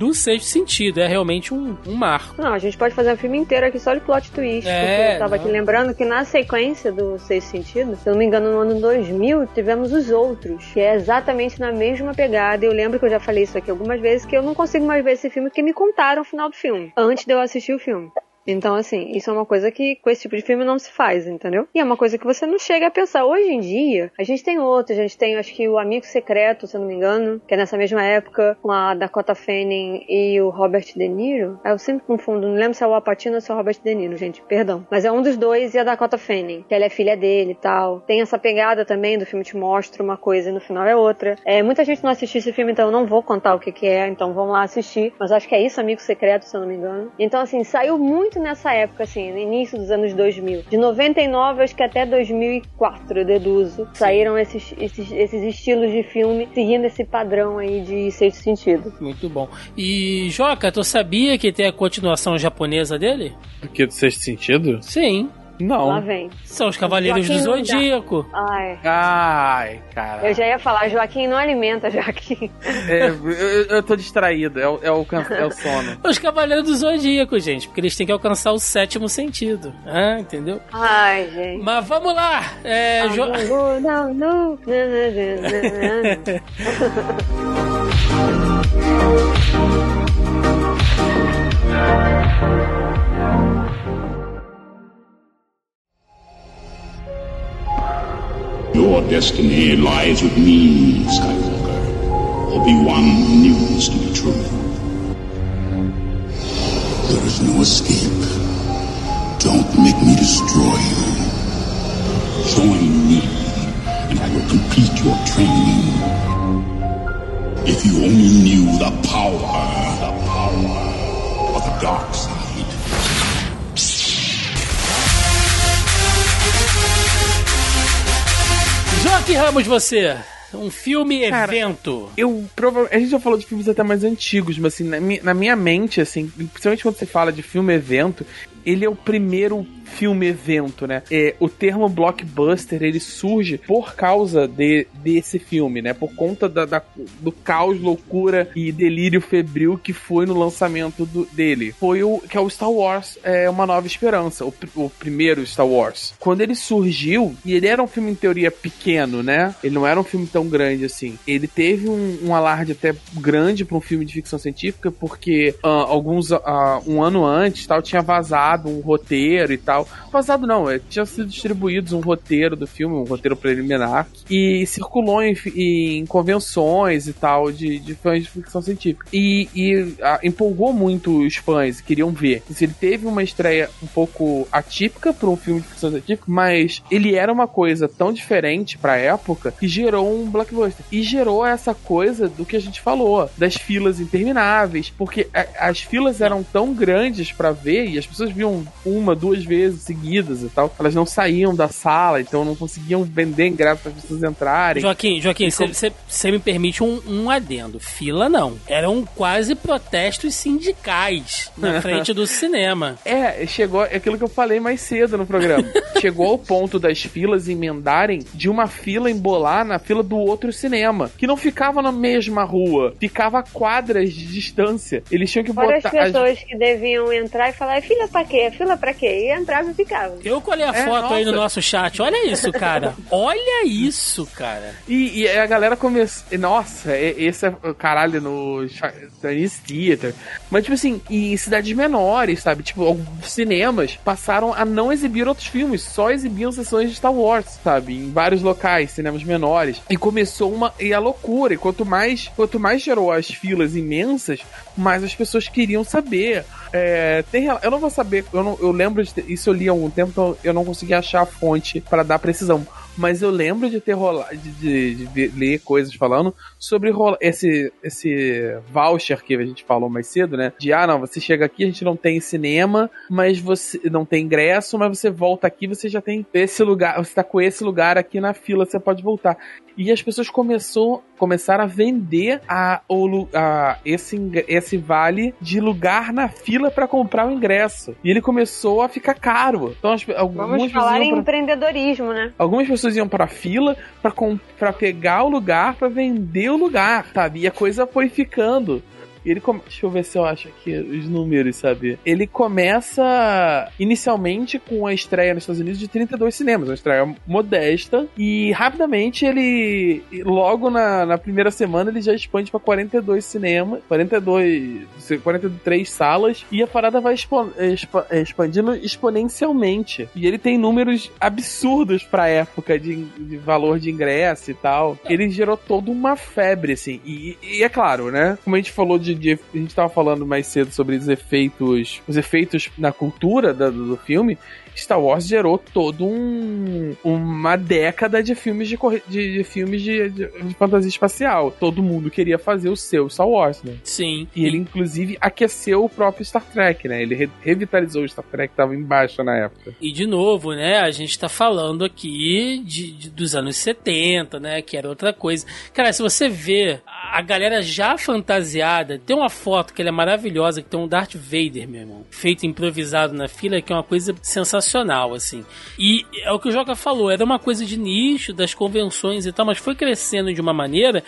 do sexto sentido. É realmente um, um marco. Não, a gente pode fazer um filme inteiro aqui só de plot twist. É, porque eu tava não. aqui lembrando que na sequência do Sexto Sentido, se eu não me engano, no ano 2000, tivemos os outros, que é exatamente na mesma pegada. Eu lembro que eu já falei isso aqui algumas vezes, que eu não consigo mais ver esse filme porque me contaram o final do filme, antes de eu assistir o filme. Então, assim, isso é uma coisa que com esse tipo de filme não se faz, entendeu? E é uma coisa que você não chega a pensar. Hoje em dia, a gente tem outros, a gente tem, acho que o Amigo Secreto, se eu não me engano, que é nessa mesma época, com a Dakota Fanning e o Robert De Niro. Eu sempre confundo, não lembro se é o Apatino ou se é o Robert De Niro, gente, perdão. Mas é um dos dois e a Dakota Fanning, que ela é filha dele e tal. Tem essa pegada também do filme te mostra uma coisa e no final é outra. É, muita gente não assistiu esse filme, então eu não vou contar o que, que é, então vamos lá assistir. Mas acho que é isso, Amigo Secreto, se eu não me engano. Então, assim, saiu muito nessa época, assim, no início dos anos 2000. De 99, acho que até 2004, eu deduzo, saíram esses, esses, esses estilos de filme seguindo esse padrão aí de sexto sentido. Muito bom. E, Joca, tu sabia que tem a continuação japonesa dele? Do que do sexto sentido? Sim. Não. Lá vem. São os Cavaleiros Joaquim do. Zodíaco. Ai. Ai, cara. Eu já ia falar, Joaquim não alimenta, Joaquim. É, eu, eu tô distraído, é, o- é, o, é o sono. Os Cavaleiros do Zodíaco, gente, porque eles têm que alcançar o sétimo sentido. Ah, entendeu? Ai, gente. Mas vamos lá. É, Jo- Não, não, não. Your destiny lies with me, Skywalker. Obi-Wan knew this to be true. There is no escape. Don't make me destroy you. Join me, and I will complete your training. If you only knew the power, the power of the dark side. Joaquim Ramos, você. Um filme Cara, evento. Eu provavelmente. A gente já falou de filmes até mais antigos, mas assim, na, mi- na minha mente, assim, principalmente quando você fala de filme evento, ele é o primeiro filme evento, né? É, o termo blockbuster ele surge por causa de, desse filme, né? Por conta da, da- do caos, loucura e delírio febril que foi no lançamento do- dele. Foi o que é o Star Wars, é uma nova esperança, o, o primeiro Star Wars. Quando ele surgiu e ele era um filme em teoria pequeno, né? Ele não era um filme tão grande assim. Ele teve um, um alarde até grande para um filme de ficção científica porque ah, alguns ah, um ano antes tal tinha vazado um roteiro e tal. Vazado não, é, tinha sido distribuídos um roteiro do filme, um roteiro preliminar e circulou em, em convenções e tal de, de fãs de ficção científica e, e, ah, empolgou muito os fãs, queriam ver. Assim, ele teve uma estreia um pouco atípica para um filme de ficção científica, mas ele era uma coisa tão diferente para época que gerou um blockbuster e gerou essa coisa do que a gente falou, das filas intermináveis, porque a- as filas eram tão grandes para ver e as pessoas viam uma, duas vezes seguidas e tal, elas não saíam da sala, então não conseguiam vender ingresso para as pessoas entrarem. Joaquim, Joaquim, E como- você me permite um, um adendo. Fila não. Eram quase protestos sindicais na frente do cinema. É, chegou é aquilo que eu falei mais cedo no programa. chegou ao ponto das filas emendarem de uma fila embolar na fila do outro cinema, que não ficava na mesma rua, ficava a quadras de distância. Eles tinham que Fora as botar as- pessoas que deviam entrar e falar, "É fila pra quê? Fila pra quê? E entrava e ficava. Eu colhei a É, foto aí no nossa. nosso chat. Olha isso, cara. Olha isso, cara. E, e a galera começou. Nossa, esse é o caralho no Chinese Theater. Mas, tipo assim, em cidades menores, sabe? Tipo, alguns cinemas passaram a não exibir outros filmes, só exibiam sessões de Star Wars, sabe? Em vários locais, cinemas menores. E começou uma. E a loucura. E quanto mais, quanto mais gerou as filas imensas, mais as pessoas queriam saber. É, tem, eu não vou saber, eu, não- eu lembro de isso eu li há algum tempo, então eu não consegui achar a fonte para dar precisão. Mas eu lembro de ter rolado, de, de- de ler coisas falando sobre rola- esse, esse voucher que a gente falou mais cedo, né? De ah, não, você chega aqui, a gente não tem cinema, mas você não tem ingresso, mas você volta aqui, você já tem esse lugar, você tá com esse lugar aqui na fila, você pode voltar. E as pessoas começou, começaram a vender a, o, a- esse, esse vale de lugar na fila para comprar o ingresso. E ele começou a ficar caro. Então, as, algumas Vamos falar em pra- empreendedorismo, né? Algumas pessoas iam pra fila pra, com- pra pegar o lugar, pra vender o lugar, sabe? E a coisa foi ficando. Ele come... Deixa eu ver se eu acho aqui os números, sabe? Ele começa inicialmente com a estreia nos Estados Unidos de 32 cinemas, uma estreia modesta. E rapidamente ele, logo na, na primeira semana, ele já expande para 42 cinemas, 42, 43 salas. E a parada vai expo... expa- expandindo exponencialmente. E ele tem números absurdos pra época de, de valor de ingresso e tal. Ele gerou toda uma febre, assim. E, e é claro, né? Como a gente falou de, de- A gente tava falando mais cedo sobre os efeitos. Os efeitos na cultura da- do, filme. Star Wars gerou todo um uma década de filmes de, de, de filmes de, de- de fantasia espacial. Todo mundo queria fazer o seu Star Wars, né? Sim. E ele, inclusive, aqueceu o próprio Star Trek, né? Ele re- revitalizou o Star Trek que tava embaixo na época. E de novo, né, a gente tá falando aqui de, de- dos anos 70, né, que era outra coisa. Cara, se você vê a galera já fantasiada, tem uma foto que é maravilhosa, que tem um Darth Vader, meu irmão, feito improvisado na fila, que é uma coisa sensacional, assim. E é o que o Joca falou, era uma coisa de nicho, das convenções e tal, mas foi crescendo de uma maneira.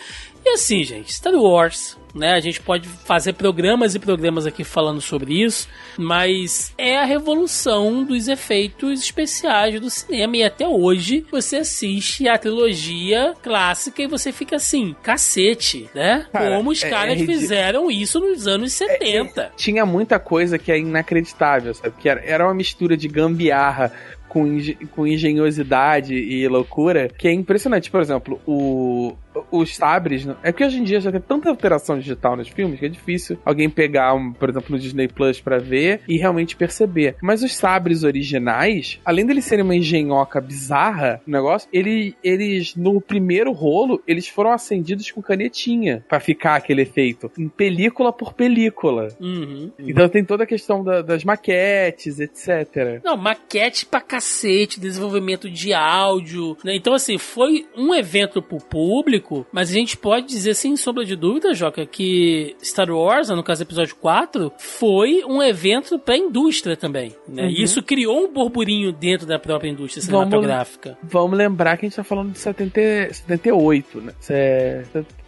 E assim, gente, Star Wars, né? A gente pode fazer programas e programas aqui falando sobre isso, mas é a revolução dos efeitos especiais do cinema e até hoje você assiste a trilogia clássica e você fica assim, cacete, né? Cara, Como os é- caras é fizeram isso nos anos 70. Tinha muita coisa que é inacreditável, sabe? Que era, uma mistura de gambiarra com, com engenhosidade e loucura que é impressionante. Por exemplo, o, os sabres. É porque hoje em dia já tem tanta alteração digital nos filmes que é difícil alguém pegar, um, por exemplo, no Disney Plus pra ver e realmente perceber. Mas os sabres originais, além deles serem uma engenhoca bizarra, o negócio, ele, eles, no primeiro rolo, eles foram acendidos com canetinha pra ficar aquele efeito. Em película por película. Uhum. Então tem toda a questão da- das maquetes, etc. Não, maquete pra cacete, desenvolvimento de áudio, né? Então, assim, foi um evento pro público, mas a gente pode dizer, sem sombra de dúvida, Joca, que Star Wars, no caso episódio 4, foi um evento pra indústria também, né? Uhum. E isso criou um burburinho dentro da própria indústria Vamos- cinematográfica. Vamos lembrar que a gente tá falando de 70, 78, né? É...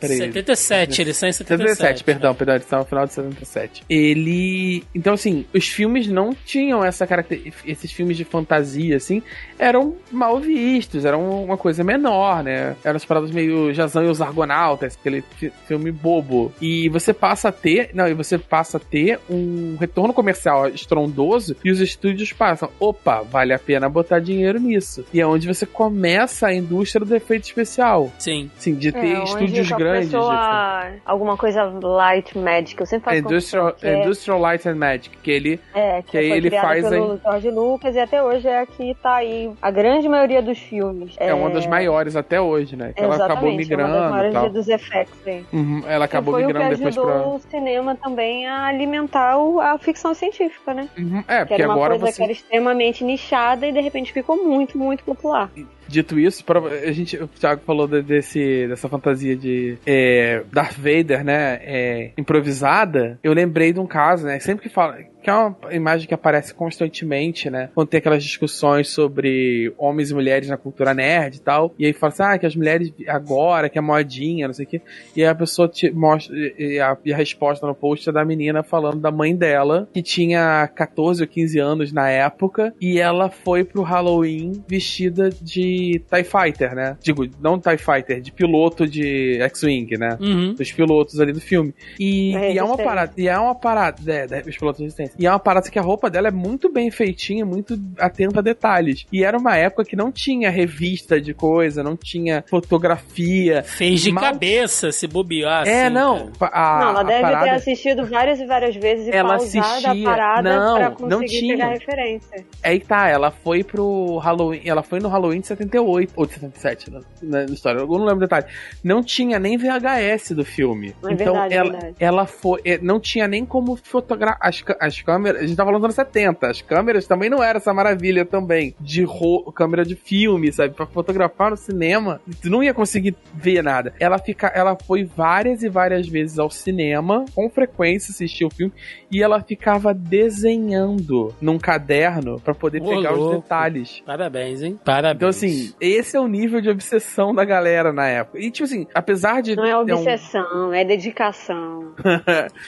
Peraí. 77, eles são em 77. 77, perdão, né? perdão, eles estavam no final de 77. Ele. Então, assim, os filmes não tinham essa característica. Esses filmes de fantasia, assim, eram mal vistos, eram uma coisa menor, né? Eram as paradas meio Jazão e os Argonautas, aquele fi- filme bobo. E você passa a ter. Não, e você passa a ter um retorno comercial estrondoso e os estúdios passam. Opa, vale a pena botar dinheiro nisso. E é onde você começa a indústria do efeito especial. Sim. Assim, de ter É, estúdios grandes. Começou a- alguma coisa light magic. Eu sempre faço Industrial, que é- Industrial Light and Magic, que ele É, que, Que ele faz pelo George Lucas e até hoje é a que tá aí a grande maioria dos filmes. é, uma das maiores até hoje, né? Que ela acabou é uma das migrando maiores dos effects aí. Uhum, ela acabou foi migrando o que depois ajudou pra. o cinema também a alimentar o- a ficção científica, né? Uhum, É, Que porque era uma agora coisa você. que era extremamente nichada e de repente ficou muito, muito popular. Dito isso, pra- a gente, o Thiago falou de- desse, dessa fantasia de é, Darth Vader, né? é, improvisada. Eu lembrei de um caso, né? Sempre que fala. Que é uma imagem que aparece constantemente, né? Quando tem aquelas discussões sobre homens e mulheres na cultura nerd e tal. E aí fala assim, ah, que as mulheres agora, que é modinha, não sei o quê. E aí a pessoa te mostra. E a, e a resposta no post é da menina falando da mãe dela, que tinha 14 ou 15 anos na época. E ela foi pro Halloween vestida de TIE Fighter, né? Digo, não TIE Fighter, de piloto de X-Wing, né? Uhum. Dos pilotos ali do filme. E, Da e é uma Resistência. parada. E é uma parada. É, da- os pilotos de resistência. E é uma parada que a roupa dela é muito bem feitinha, muito atenta a detalhes. E era uma época que não tinha revista de coisa, não tinha fotografia. Fez de Mal- cabeça se bobear. É, assim, não. A, não, ela a deve ter parada- assistido várias e várias vezes e Ela assistia. a parada Não, pra não conseguir tinha. pegar referência. Aí tá, ela foi pro Halloween. Ela foi no Halloween de 78, ou de 77, na, na história. Eu não lembro o detalhe. Não tinha nem VHS do filme. É então verdade, é ela, verdade. ela foi. é, Não tinha nem como fotografar. As, as câmeras. A gente tá falando dos anos 70. As câmeras também não era essa maravilha também. De ro- câmera de filme, sabe? Pra fotografar no cinema. Tu não ia conseguir ver nada. Ela, fica, ela foi várias e várias vezes ao cinema, com frequência, assistir o filme. E ela ficava desenhando num caderno pra poder Ô, pegar os louco. detalhes. Parabéns, hein? Parabéns. Então, assim, esse é o nível de obsessão da galera na época. E, tipo assim, apesar de. Não é um- obsessão, é dedicação.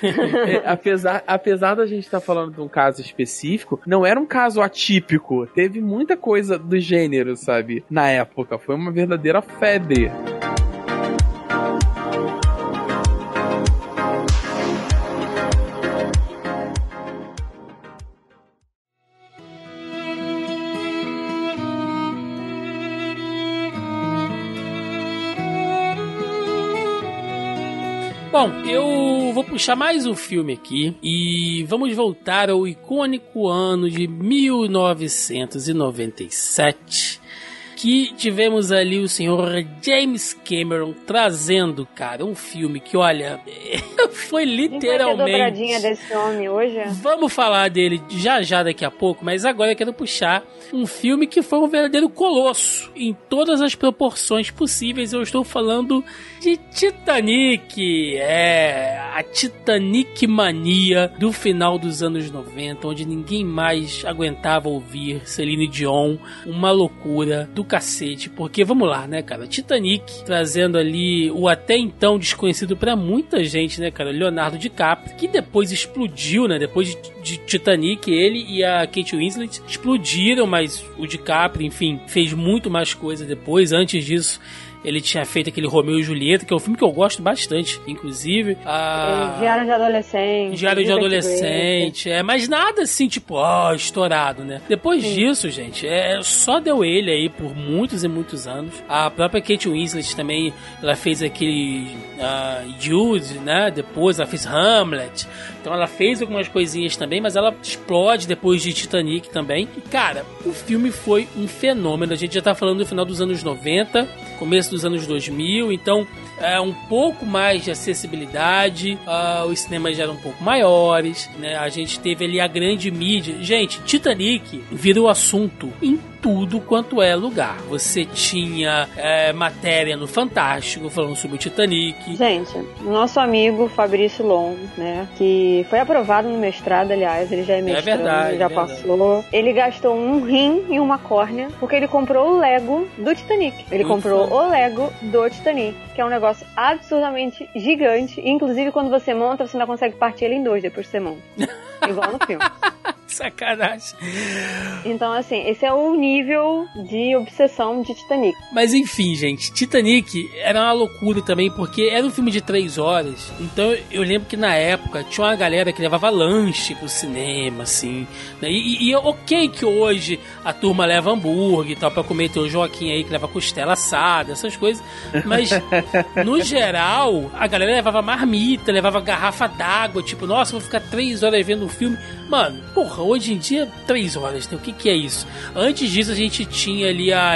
É, apesar, apesar da gente estar falando de um caso específico, não era um caso atípico. Teve muita coisa do gênero, sabe? Na época. Foi uma verdadeira febre. Bom, eu vou puxar mais um filme aqui e vamos voltar ao icônico ano de 1997. Que tivemos ali o senhor James Cameron trazendo, cara, um filme que, olha, foi vai ter dobradinha literalmente. desse homem hoje? Vamos falar dele já já daqui a pouco, mas agora eu quero puxar um filme que foi um verdadeiro colosso em todas as proporções possíveis. Eu estou falando de Titanic, é a Titanic mania do final dos anos 90, onde ninguém mais aguentava ouvir Celine Dion, uma loucura do cacete, porque vamos lá, né, cara? Titanic trazendo ali o até então desconhecido pra muita gente, né, cara? Leonardo DiCaprio, que depois explodiu, né? Depois de, de Titanic, ele e a Kate Winslet explodiram, mas o DiCaprio, enfim, fez muito mais coisa depois. Antes disso, ele tinha feito aquele Romeu e Julieta, que é um filme que eu gosto bastante, inclusive. Ah, Diário de adolescente. Diário de adolescente, é, mas nada assim, tipo, ó, estourado, né? Depois disso, gente, é, só deu ele aí por muitos e muitos anos. A própria Kate Winslet também, ela fez aquele ah, Jude, né? Depois ela fez Hamlet. Então ela fez algumas coisinhas também, mas ela explode depois de Titanic também. E, cara, o filme foi um fenômeno. A gente já tá falando do final dos anos 90, começo dos anos 2000, então é um pouco mais de acessibilidade, ah, os cinemas já eram um pouco maiores, né? A gente teve ali a grande mídia. Gente, Titanic virou assunto em tudo quanto é lugar. Você tinha é, matéria no Fantástico falando sobre o Titanic. Gente, nosso amigo Fabrício Longo, né, que foi aprovado no mestrado, aliás, ele já é verdade, já é verdade. passou. Ele gastou um rim e uma córnea porque ele comprou o Lego do Titanic. Ele Muito comprou foda. o Lego do Titanic, que é um negócio absurdamente gigante. Inclusive, quando você monta, você ainda consegue partir ele em dois depois que você monta. Igual no filme. Sacanagem. Então, assim, esse é o nível de obsessão de Titanic. Mas enfim, gente, Titanic era uma loucura também, porque era um filme de três horas. Então eu lembro que na época tinha uma galera que levava lanche pro cinema, assim. né? E, e, e ok que hoje a turma leva hambúrguer e tal pra comer. Tem o Joaquim aí que leva costela assada, essas coisas. Mas no geral, a galera levava marmita, levava garrafa d'água. Tipo, nossa, vou ficar três horas vendo um filme. Mano, porra, hoje em dia, três horas, né? O que, que é isso? Antes disso, a gente tinha ali a,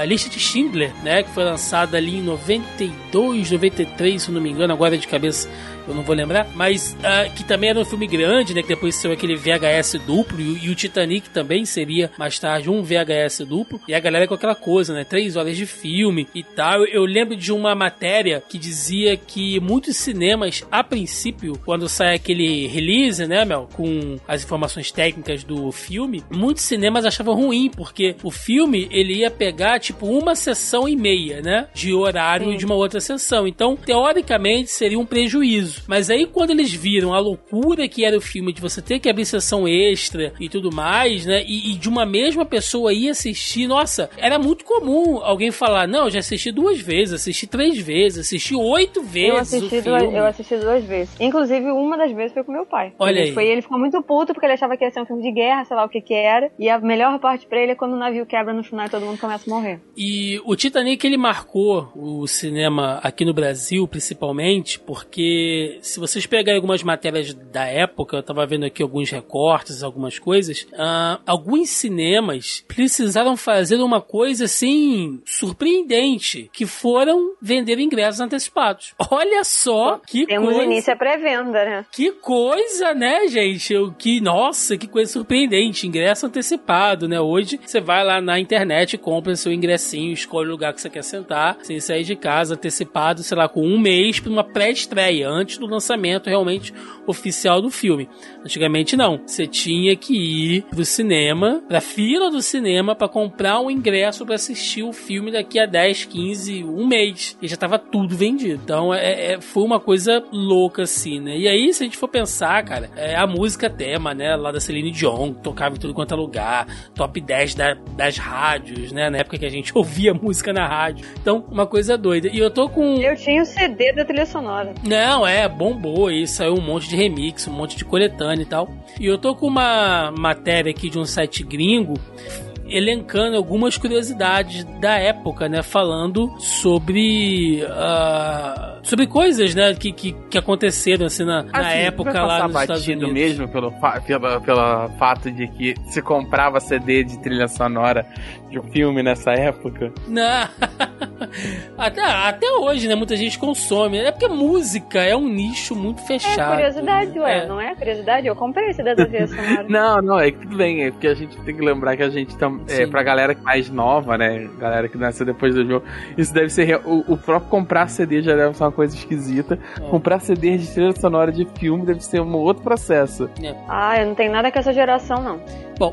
a lista de Schindler, né? Que foi lançada ali em 92, 93, se não me engano, agora de cabeça eu não vou lembrar, mas ah, que também era um filme grande, né? Que depois saiu aquele VHS duplo, e, e o Titanic também seria mais tarde um VHS duplo, e a galera com aquela coisa, né? Três horas de filme e tal. Eu, eu lembro de uma matéria que dizia que muitos cinemas, a princípio, quando sai aquele release, né, Mel, com as informações técnicas do filme, muitos cinemas achavam ruim, porque o filme ele ia pegar tipo uma sessão e meia, né? De horário de uma outra sessão. Então, teoricamente, seria um prejuízo. Mas aí, quando eles viram a loucura que era o filme de você ter que abrir sessão extra e tudo mais, né? E, e de uma mesma pessoa ir assistir, nossa, era muito comum alguém falar: Não, já assisti duas vezes, assisti três vezes, assisti oito vezes. Eu assisti, duas, eu assisti duas vezes. Inclusive, uma das vezes foi com meu pai. Olha ele aí. Foi, ele ficou muito puto porque ele achava que ia ser um filme de guerra, sei lá o que que era. E a melhor parte pra ele é quando o navio quebra no final e todo mundo começa a morrer. E o Titanic ele marcou o cinema aqui no Brasil, principalmente, porque se vocês pegarem algumas matérias da época, eu tava vendo aqui alguns recortes, algumas coisas, ah, alguns cinemas precisaram fazer uma coisa assim surpreendente, que foram vender ingressos antecipados. Olha só que Temos coisa. início à pré-venda, né? Que coisa, né, gente? Eu, que, nossa, que coisa surpreendente, ingresso antecipado, né? Hoje você vai lá na internet, compra seu ingressinho, escolhe o lugar que você quer sentar, sem sair de casa, antecipado, sei lá, com um mês para uma pré-estreia, antes do lançamento realmente oficial do filme. Antigamente não, você tinha que ir pro cinema, pra fila do cinema, para comprar um ingresso para assistir o filme daqui a 10, 15, um mês. E já tava tudo vendido. Então é, é, foi uma coisa louca assim, né? E aí, se a gente for pensar, cara, é a música tema, né? Lá da Celine Dion, tocava em tudo quanto é lugar, top 10 da, das rádios, né? Na época que a gente ouvia música na rádio. Então, uma coisa doida. E eu tô com. Eu tinha o CD da trilha sonora. Não, é, bombou aí, saiu um monte de remix, um monte de coletânea e tal. E eu tô com uma matéria aqui de um site gringo elencando algumas curiosidades da época, né? Falando sobre. Uh, sobre coisas, né? Que, que, que aconteceram assim na, assim, na época lá nos Estados Unidos. mesmo pelo, pelo, pelo fato de que se comprava CD de trilha sonora de um filme nessa época? Não. até, até hoje, né? Muita gente consome. É porque música é um nicho muito fechado. É curiosidade, ué. É. Não é curiosidade? Eu comprei esse da trilha sonora. não, não. É que tudo bem. É porque a gente tem que lembrar que a gente também é, pra galera mais nova, né? Galera que nasceu depois do meu. Isso deve ser. O, o, próprio comprar CD já deve ser uma coisa esquisita. É. Comprar CD de trilha sonora de filme deve ser um outro processo. É. Ah, eu não tenho nada com essa geração, não. Bom,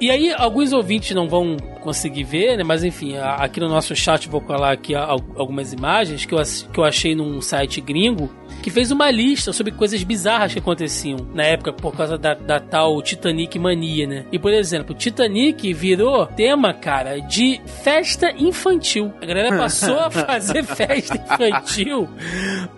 e aí alguns ouvintes não vão conseguir ver, né? Mas enfim, aqui no nosso chat vou colar aqui algumas imagens que eu, que eu achei num site gringo que fez uma lista sobre coisas bizarras que aconteciam na época por causa da, da tal Titanic mania, né? E por exemplo, Titanic virou tema, cara, de festa infantil. A galera passou a fazer festa infantil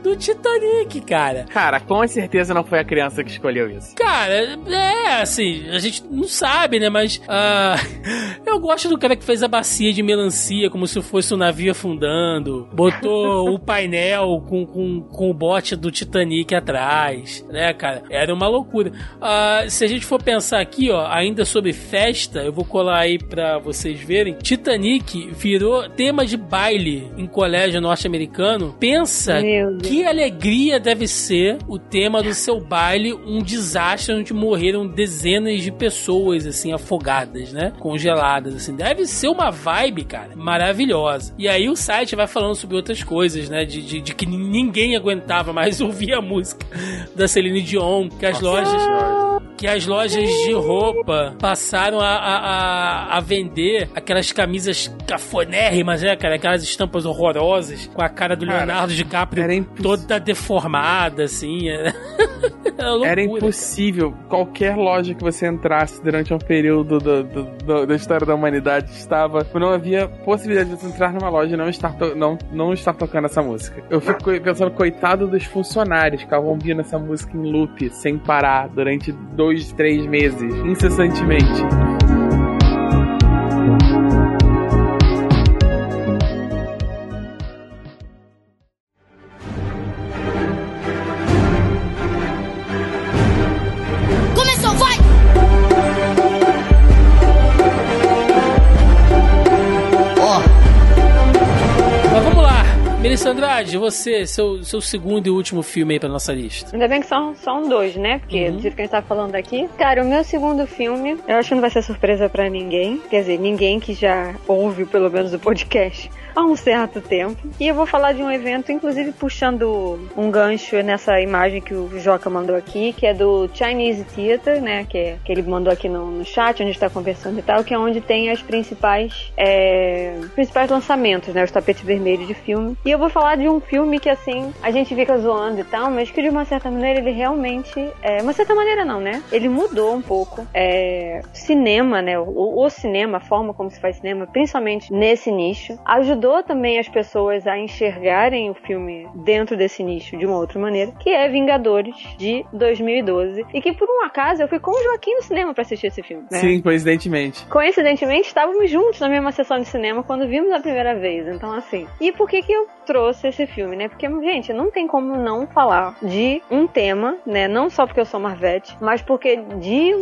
do Titanic, cara. Cara, com certeza não foi a criança que escolheu isso. Cara, é assim, a gente não sabe, né? Mas uh, eu gosto do cara que fez a bacia de melancia como se fosse um navio afundando, botou o painel com, com, com o bote do Titanic atrás, né, cara? Era uma loucura. Uh, se a gente for pensar aqui, ó, ainda sobre festa, eu vou colar aí pra vocês verem. Titanic virou tema de baile em colégio norte-americano. Pensa que alegria deve ser o tema do seu baile, um desastre onde morreram dezenas de pessoas, assim, afogadas, né? Congeladas, assim. Deve ser uma vibe, cara, maravilhosa. E aí o site vai falando sobre outras coisas, né? De, de, de que ninguém aguentava mais ouvir a música da Celine Dion, que as Nossa, lojas que as lojas de roupa passaram a, a, a, vender aquelas camisas cafonérrimas, né, cara? Aquelas estampas horrorosas com a cara do cara, Leonardo DiCaprio toda deformada, assim. Era, era impossível. Cara. Qualquer loja que você entrasse durante um período do, do, do, da história da humanidade estava. Não havia possibilidade de você entrar numa loja e não estar, não, não estar tocando essa música. Eu fico pensando, coitado dos funcionários que estavam ouvindo essa música em loop, sem parar, durante dois, três meses, incessantemente. Melissa Andrade, você, seu, seu segundo e último filme aí pra nossa lista. Ainda bem que são, são dois, né? Porque uhum. do jeito que a gente tá falando aqui. Cara, o meu segundo filme, eu acho que não vai ser surpresa para ninguém. Quer dizer, ninguém que já ouve pelo menos o podcast há um certo tempo. E eu vou falar de um evento, inclusive puxando um gancho nessa imagem que o Joca mandou aqui, que é do Chinese Theater, né? Que, é, que ele mandou aqui no, no chat, onde a gente tá conversando e tal, que é onde tem as principais, é, principais lançamentos, né? Os tapetes vermelhos de filme. E eu vou falar de um filme que, assim, a gente fica zoando e tal, mas que de uma certa maneira ele realmente. É, uma certa maneira não, né? Ele mudou um pouco. É, cinema, né? O, o cinema, a forma como se faz cinema, principalmente nesse nicho, ajudou ajudou também as pessoas a enxergarem o filme dentro desse nicho de uma outra maneira, que é Vingadores de 2012. E que por um acaso eu fui com o Joaquim no cinema para assistir esse filme. Né? Sim, coincidentemente. Coincidentemente, estávamos juntos na mesma sessão de cinema quando vimos a primeira vez. Então, assim. E por que que eu trouxe esse filme, né? Porque, gente, não tem como não falar de um tema, né? Não só porque eu sou Marvete, mas porque de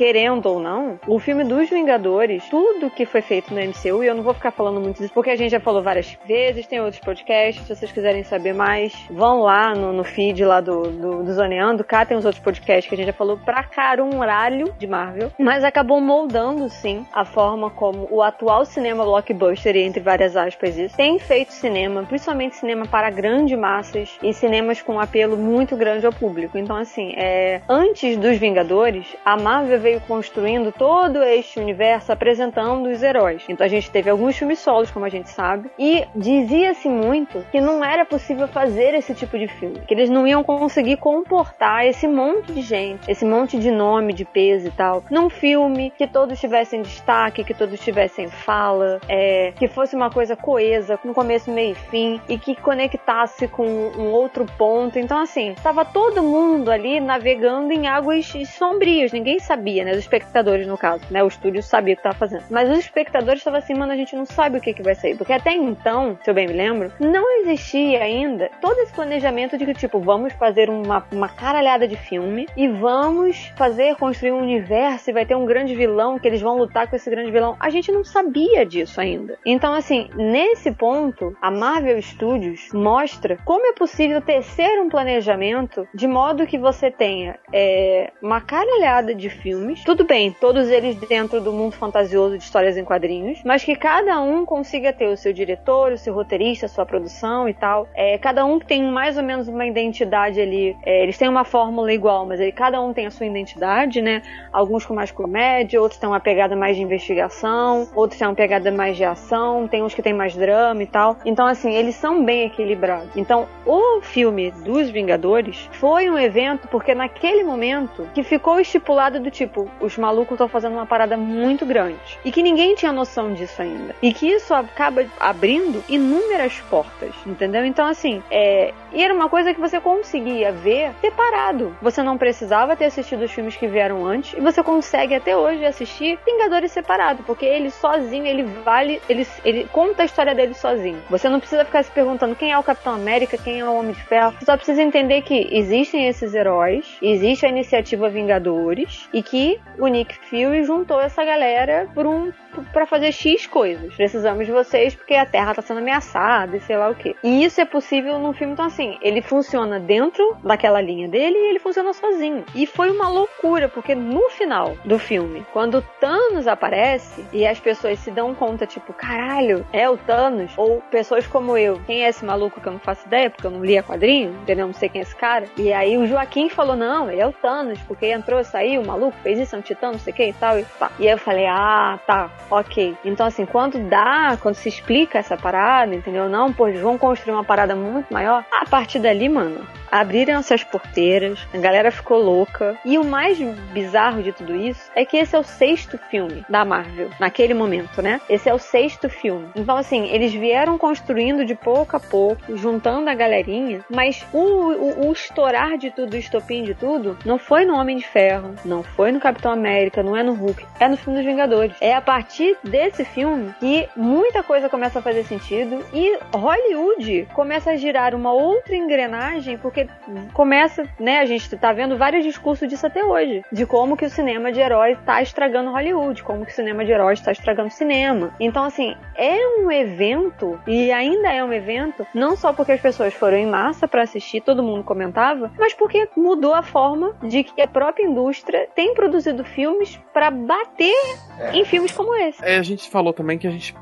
querendo ou não, o filme dos Vingadores, tudo que foi feito no MCU, e eu não vou ficar falando muito disso, porque a gente já falou várias vezes, tem outros podcasts, se vocês quiserem saber mais, vão lá no, no feed lá do, do, do Zoneando, cá tem os outros podcasts que a gente já falou pra caralho de Marvel, mas acabou moldando, sim, a forma como o atual cinema blockbuster, e entre várias aspas isso, tem feito cinema, principalmente cinema para grandes massas e cinemas com apelo muito grande ao público. Então, assim, é, antes dos Vingadores, a Marvel veio construindo todo este universo apresentando os heróis. Então a gente teve alguns filmes solos, como a gente sabe, e dizia-se muito que não era possível fazer esse tipo de filme, que eles não iam conseguir comportar esse monte de gente, esse monte de nome, de peso e tal, num filme que todos tivessem destaque, que todos tivessem fala, é, que fosse uma coisa coesa, com começo, meio e fim, e que conectasse com um outro ponto. Então, assim, tava todo mundo ali navegando em águas sombrias, ninguém sabia sabia, né? Os espectadores, no caso, né? O estúdio sabia o que estava fazendo. Mas os espectadores estavam assim, mano, a gente não sabe o que, que vai sair. Porque até então, se eu bem me lembro, não existia ainda todo esse planejamento de que, tipo, vamos fazer uma, uma caralhada de filme e vamos fazer, construir um universo e vai ter um grande vilão que eles vão lutar com esse grande vilão. A gente não sabia disso ainda. Então, assim, nesse ponto, a Marvel Studios mostra como é possível tecer um planejamento de modo que você tenha é, uma caralhada de filmes. Tudo bem, todos eles dentro do mundo fantasioso de histórias em quadrinhos, mas que cada um consiga ter o seu diretor, o seu roteirista, a sua produção e tal. É, cada um tem mais ou menos uma identidade ali. É, eles têm uma fórmula igual, mas aí cada um tem a sua identidade, né? Alguns com mais comédia, outros têm uma pegada mais de investigação, outros têm uma pegada mais de ação, tem uns que tem mais drama e tal. Então, assim, eles são bem equilibrados. Então, o filme dos Vingadores foi um evento porque naquele momento que ficou estipulado do tipo, os malucos estão fazendo uma parada muito grande. E que ninguém tinha noção disso ainda. E que isso acaba abrindo inúmeras portas, entendeu? Então, assim, é. E era uma coisa que você conseguia ver separado. Você não precisava ter assistido os filmes que vieram antes. E você consegue até hoje assistir Vingadores separado. Porque ele sozinho, ele vale. Ele, ele conta a história dele sozinho. Você não precisa ficar se perguntando quem é o Capitão América, quem é o Homem de Ferro. Você só precisa entender que existem esses heróis, existe a iniciativa Vingadores e que o Nick Fury juntou essa galera por um para fazer X coisas. Precisamos de vocês porque a Terra tá sendo ameaçada e sei lá o que. E isso é possível num filme então assim, ele funciona dentro daquela linha dele e ele funciona sozinho. E foi uma loucura, porque no final do filme, quando Thanos aparece e as pessoas se dão conta tipo, caralho, é o Thanos ou pessoas como eu, quem é esse maluco que eu não faço ideia, porque eu não li a quadrinho, entendeu? Não sei quem é esse cara. E aí o Joaquim falou: "Não, ele é o Thanos, porque entrou, saiu, o maluco fez isso, é um titã, não sei o que e tal. E, pá. e aí eu falei, ah, tá, ok. Então, assim, quando dá, quando se explica essa parada, entendeu? Não, pô, eles vão construir uma parada muito maior. A partir dali, mano, abriram essas porteiras, a galera ficou louca. E o mais bizarro de tudo isso é que esse é o sexto filme da Marvel, naquele momento, né? Esse é o sexto filme. Então, assim, eles vieram construindo de pouco a pouco, juntando a galerinha, mas o, o, o estourar de tudo, o estopim de tudo, não foi no Homem de Ferro, não foi no Capitão América, não é no Hulk, é no filme dos Vingadores. É a partir desse filme que muita coisa começa a fazer sentido e Hollywood começa a girar uma outra engrenagem, porque começa, né, a gente tá vendo vários discursos disso até hoje, de como que o cinema de heróis tá estragando Hollywood, como que o cinema de heróis tá estragando cinema. Então, assim, é um evento, e ainda é um evento, não só porque as pessoas foram em massa para assistir, todo mundo comentava, mas porque mudou a forma de que a própria indústria tem produzido filmes para bater é. em filmes como esse. É, a gente falou também que a gente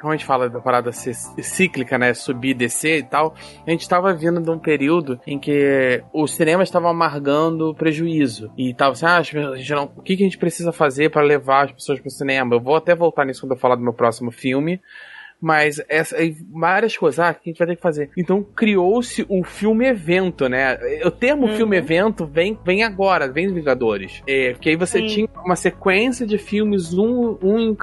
como a gente fala da parada cíclica, né, subir, descer e tal, a gente tava vindo de um período em que os cinemas estavam amargando prejuízo e tava assim, ah, a gente não, o que, que a gente precisa fazer para levar as pessoas pro cinema? Eu vou até voltar nisso quando eu falar do meu próximo filme, mas essa, várias coisas ah, que a gente vai ter que fazer. Então criou-se um filme-evento, né? O termo uhum. filme-evento vem, vem agora, vem Vingadores. É, que aí você Sim. tinha uma sequência de filmes, um, um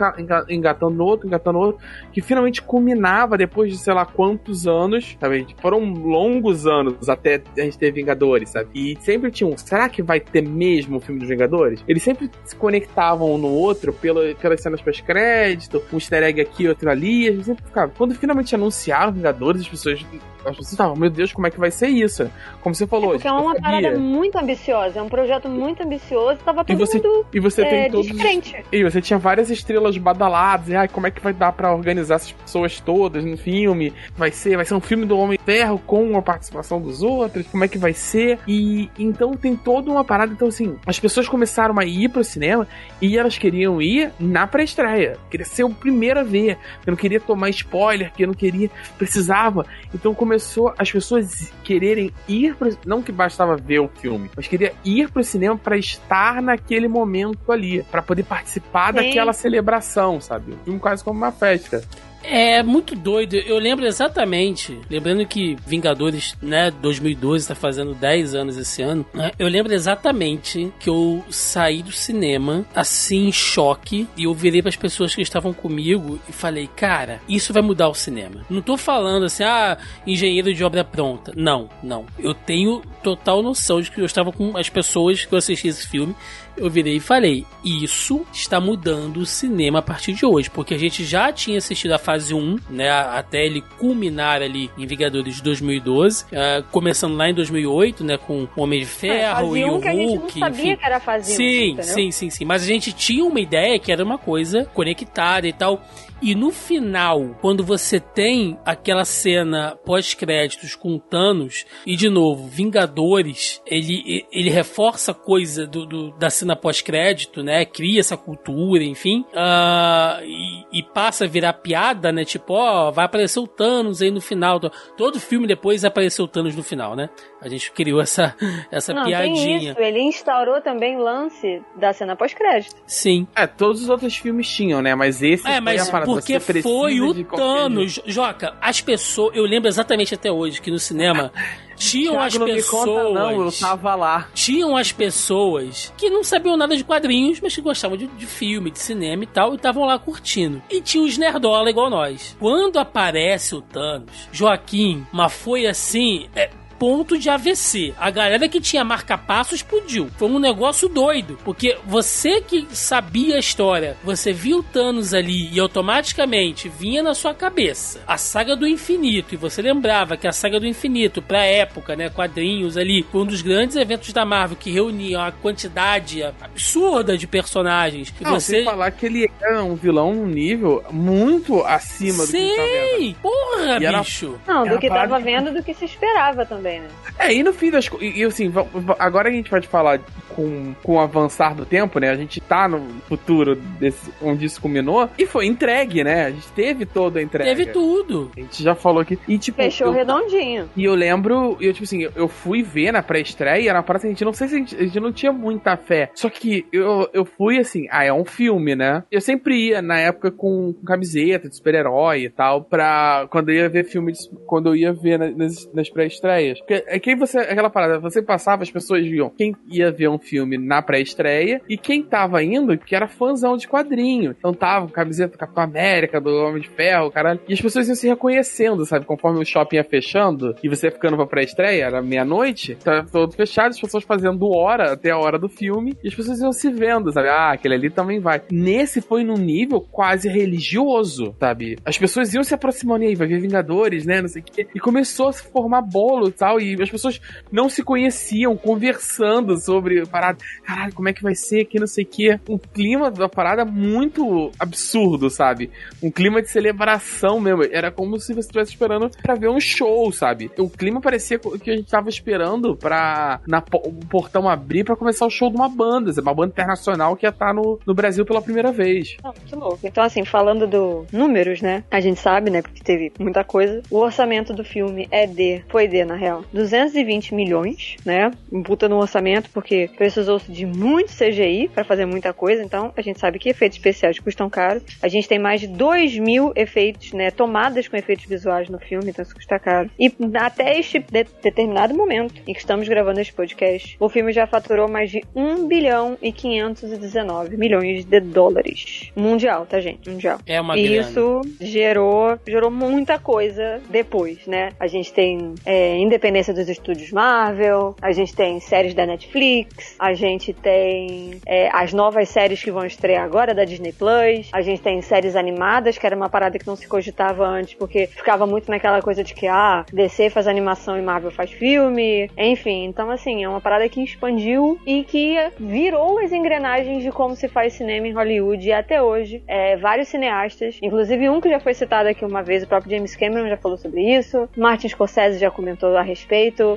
engatando no outro, engatando no outro, que finalmente culminava depois de sei lá quantos anos, sabe? Foram longos anos até a gente ter Vingadores, sabe? E sempre tinha um, será que vai ter mesmo o filme dos Vingadores? Eles sempre se conectavam um no outro pela, pelas cenas pós-crédito, um easter egg aqui, outro ali, sempre ficava. Quando finalmente anunciaram Vingadores, as pessoas. As pessoas estavam, meu Deus, como é que vai ser isso? Como você falou. Porque é uma sabia. parada muito ambiciosa, é um projeto muito ambicioso, tava E todo você, mundo e você é, tem todos. diferente. E você tinha várias estrelas badaladas, e ai, como é que vai dar pra organizar essas pessoas todas no filme? Vai ser, vai ser um filme do Homem Ferro com a participação dos outros? Como é que vai ser? E então tem toda uma parada, então assim, as pessoas começaram a ir pro cinema e elas queriam ir na pré-estreia. Queria ser o primeiro a ver. Eu não queria tomar spoiler, que eu não queria, precisava. Então começou as pessoas quererem ir pro, não que bastava ver o filme, mas queria ir pro cinema pra estar naquele momento ali, pra poder participar Sim. daquela celebração, sabe? Um filme quase como uma festa. É muito doido. Eu lembro exatamente, lembrando que Vingadores, né, 2012 tá fazendo 10 anos esse ano. né, eu lembro exatamente que eu saí do cinema assim em choque e eu virei para as pessoas que estavam comigo e falei: "Cara, isso vai mudar o cinema". Não tô falando assim: "Ah, engenheiro de obra pronta". Não, não. Eu tenho total noção de que eu estava com as pessoas que eu assisti esse filme eu virei e falei: Isso está mudando o cinema a partir de hoje, porque a gente já tinha assistido a 1, né, até ele culminar ali em Vingadores de 2012, ah, começando lá em 2008, né, com o Homem de É, Ferro fase e o 1 que a gente não Hulk, sabia enfim. que era fase 1. Sim, sim, sim, sim. Mas a gente tinha uma ideia que era uma coisa conectada e tal. E no final, quando você tem aquela cena pós-créditos com Thanos, e de novo, Vingadores, ele, ele reforça a coisa do, do- da cena pós-crédito, né? Cria essa cultura, enfim. ah, e, e passa a virar piada, né? Tipo, ó, vai aparecer o Thanos aí no final. Todo filme depois apareceu o Thanos no final, né? A gente criou essa, essa Não, tem piadinha. isso. Ele instaurou também o lance da cena pós-crédito. Sim. É, todos os outros filmes tinham, né? Mas esse É, foi mas a parada. porque foi o Thanos. Joca, as pessoas. Eu lembro exatamente até hoje que no cinema tinham Thiago, as não me pessoas. conta, não, eu tava lá. Tinham as pessoas que não sabiam nada de quadrinhos, mas que gostavam de, de filme, de cinema e tal, e estavam lá curtindo. E tinha os nerdola igual nós. Quando aparece o Thanos, Joaquim, mas foi assim. é, ponto de AVC. A galera que tinha marca-passo explodiu. Foi um negócio doido. Porque você que sabia a história, você viu o Thanos ali e automaticamente vinha na sua cabeça a saga do infinito. E você lembrava que a saga do infinito, pra época, né? Quadrinhos ali, foi um dos grandes eventos da Marvel que reuniam a quantidade absurda de personagens. E Não, você. sem falar que ele era um vilão num nível muito acima do que tá vendo. Sim! Porra, E era- bicho! Não, do uma que tava vendo do que se esperava também, né? É, e no fim das coisas. E, e, assim, agora a gente pode falar com, com o avançar do tempo, né? A gente tá no futuro desse, onde isso culminou. E foi entregue, né? A gente teve toda a entrega. Teve tudo. A gente já falou aqui. E tipo. Fechou eu- redondinho. E eu lembro, eu, tipo assim, eu- fui ver na pré-estreia, era uma parada que a gente não sei se a gente, a gente não tinha muita fé. Só que eu, eu fui assim, ah, é um filme, né? Eu sempre ia na época com, com camiseta de super-herói e tal, pra quando eu ia ver filme, de- quando eu ia ver na- nas, nas pré-estreias. Porque é que você, aquela parada, você passava, as pessoas viam quem ia ver um filme na pré-estreia e quem tava indo, que era fãzão de quadrinho. Então tava com camiseta do Capitão América, do Homem de Ferro, caralho. E as pessoas iam se reconhecendo, sabe? Conforme o shopping ia fechando e você ia ficando pra pré-estreia, era meia-noite, tava todo fechado, as pessoas fazendo hora até a hora do filme e as pessoas iam se vendo, sabe? Ah, aquele ali também vai. Nesse foi num nível quase religioso, sabe? As pessoas iam se aproximando e aí, vai ver Vingadores, né? Não sei o quê. E começou a se formar bolo e tal. E as pessoas não se conheciam, conversando sobre parada. Caralho, como é que vai ser aqui, não sei o quê. Um clima da parada muito absurdo, sabe? Um clima de celebração mesmo. Era como se você estivesse esperando pra ver um show, sabe? O clima parecia que a gente tava esperando pra na, o portão abrir pra começar o show de uma banda, uma banda internacional que ia estar no, no Brasil pela primeira vez. Não, muito louco. Então, assim, falando do números, né? A gente sabe, né? Porque teve muita coisa. O orçamento do filme é de, foi de, na real, 220 milhões, né? Puta no orçamento, porque precisou-se de muito CGI pra fazer muita coisa. Então, a gente sabe que efeitos especiais custam caro. A gente tem mais de 2 mil efeitos, né? Tomadas com efeitos visuais no filme, então isso custa caro. E até este de- determinado momento em que estamos gravando esse podcast, o filme já faturou mais de 1 bilhão e 519 milhões de dólares. Mundial, tá, gente? Mundial. É uma E grana. isso gerou, gerou muita coisa depois, né? A gente tem é, independência dos estúdios Marvel, a gente tem séries da Netflix, a gente tem é, as novas séries que vão estrear agora da Disney Plus, a gente tem séries animadas, que era uma parada que não se cogitava antes, porque ficava muito naquela coisa de que, ah, DC faz animação e Marvel faz filme, enfim. Então, assim, é uma parada que expandiu e que virou as engrenagens de como se faz cinema em Hollywood e até hoje. É, vários cineastas, inclusive um que já foi citado aqui uma vez, o próprio James Cameron já falou sobre isso, Martin Scorsese já comentou a respeito,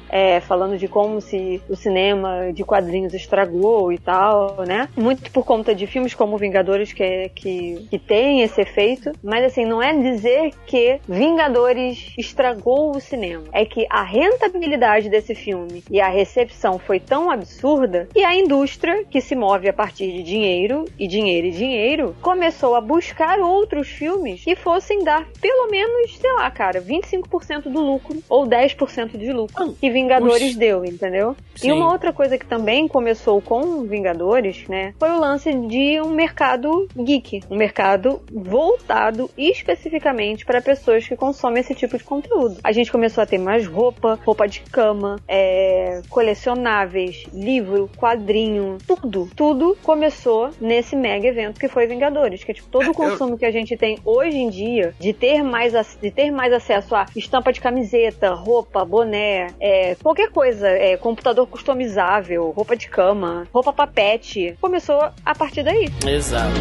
é, falando de como se o cinema de quadrinhos estragou e tal, né? Muito por conta de filmes como Vingadores que, que, que tem esse efeito, mas assim, não é dizer que Vingadores estragou o cinema, é que a rentabilidade desse filme e a recepção foi tão absurda que a indústria, que se move a partir de dinheiro e dinheiro e dinheiro, começou a buscar outros filmes que fossem dar pelo menos, sei lá, cara, 25% do lucro ou 10% de lucro que Vingadores deu, entendeu? Sim. E uma outra coisa que também começou com Vingadores, né, foi o lance de um mercado geek, um mercado voltado especificamente para pessoas que consomem esse tipo de conteúdo. A gente começou a ter mais roupa, roupa de cama, é, colecionáveis, livro, quadrinho, tudo, tudo começou nesse mega evento que foi Vingadores, que é tipo todo o consumo que a gente tem hoje em dia de ter mais de ter mais acesso a estampa de camiseta, roupa, boné, é, qualquer coisa, é, computador customizável, roupa de cama, roupa papete, começou a partir daí. Exato.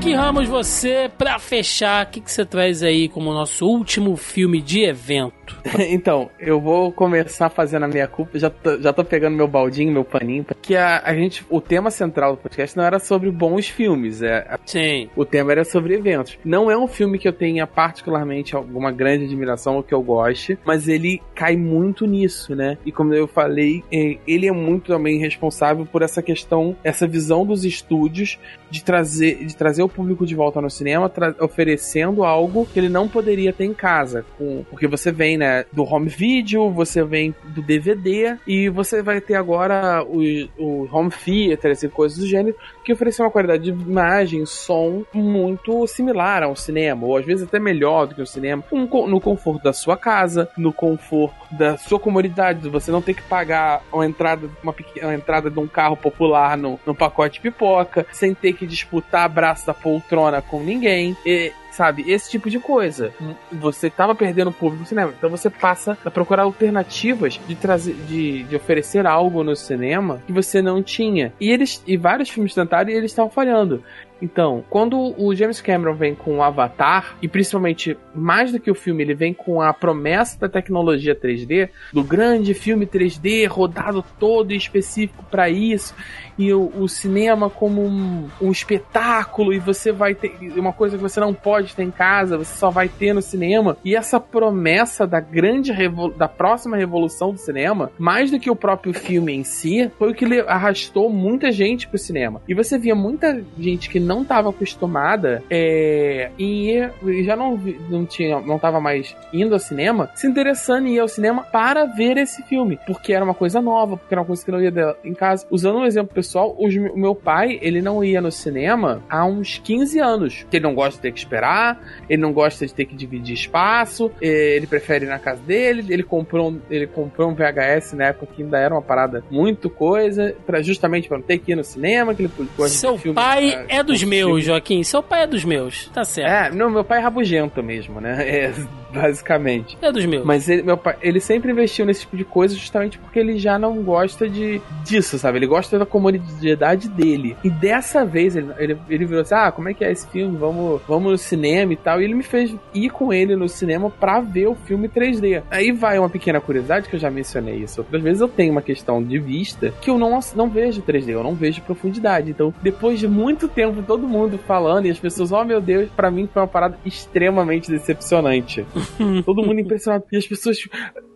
Joaquim Ramos, você, pra fechar, o que, que você traz aí como nosso último filme de evento? então, eu vou começar fazendo a minha culpa. Já tô, já tô pegando meu baldinho, meu paninho. Que a, a gente. O tema central do podcast não era sobre bons filmes. É, a- Sim. o tema era sobre eventos. Não é um filme que eu tenha particularmente alguma grande admiração ou que eu goste, mas ele cai muito nisso, né? E como eu falei, eh, ele é muito também responsável por essa questão, essa visão dos estúdios de trazer, de trazer o público de volta no cinema, oferecendo algo que ele não poderia ter em casa. Com, porque você vem, né, do home video, você vem do DVD e você vai ter agora o, o home theater, assim, coisas do gênero, que oferecem uma qualidade de imagem, som muito similar ao cinema, ou às vezes até melhor do que o cinema, um no conforto da sua casa, no conforto da sua comunidade, você não ter que pagar uma entrada, uma, uma entrada de um carro popular no, no pacote pipoca, sem ter que disputar abraço da poltrona com ninguém. E, sabe, esse tipo de coisa. Você tava perdendo o público no cinema, então você passa a procurar alternativas de trazer, de, de oferecer algo no cinema que você não tinha. E eles e vários filmes tentaram e eles estavam falhando. Então, quando o James Cameron vem com o Avatar, e principalmente mais do que o filme, ele vem com a promessa da tecnologia 3D, do grande filme 3D rodado todo específico para isso, e o, o cinema como um, um espetáculo, e você vai ter uma coisa que você não pode ter em casa, você só vai ter no cinema, e essa promessa da grande da próxima revolução do cinema, mais do que o próprio filme em si, foi o que arrastou muita gente pro cinema. E você via muita gente que não estava acostumada é, e, já não, não tinha, não tava mais indo ao cinema, se interessando em ir ao cinema para ver esse filme, porque era uma coisa nova, porque era uma coisa que não ia dar em casa. Usando um exemplo pessoal, os- o meu pai, ele não ia no cinema há uns 15 anos, que ele não gosta de ter que esperar, ele não gosta de ter que dividir espaço, eh, ele prefere ir na casa dele, ele comprou, um- ele comprou um VHS na época que ainda era uma parada muito coisa, pra, justamente para não ter que ir no cinema, que ele gosta Seu pai é dos com meus, filme. Joaquim. Seu pai é dos meus. Tá certo. É, não, meu pai é rabugento mesmo, né? É, basicamente. É, dos meus. Mas ele, meu pai, ele sempre investiu nesse tipo de coisa justamente porque ele já não gosta de disso, sabe? Ele gosta da comunidade dele. E dessa vez ele, ele, ele virou assim: ah, como é que é esse filme? Vamos, vamos no cinema e tal. E ele me fez ir com ele no cinema pra ver o filme 3D. Aí vai uma pequena curiosidade que eu já mencionei isso outras vezes. Eu tenho uma questão de vista que eu não, não vejo 3D, eu não vejo profundidade. Então, depois de muito tempo, todo mundo falando e as pessoas, oh meu Deus, pra mim foi uma parada extremamente decepcionante. Todo mundo impressionado. E as pessoas,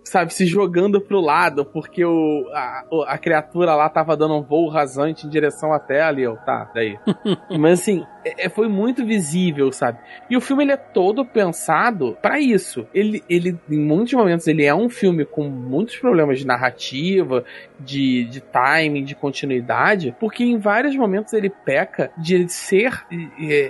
sabe, se jogando pro lado, porque o, a, a criatura lá tava dando um voo rasante em direção à tela e eu, tá, daí. Mas assim, é, é, foi muito visível, sabe? E o filme ele é todo pensado para isso. Ele, ele, em muitos momentos, ele é um filme com muitos problemas de narrativa, de, de timing, de continuidade, porque em vários momentos ele peca de ser,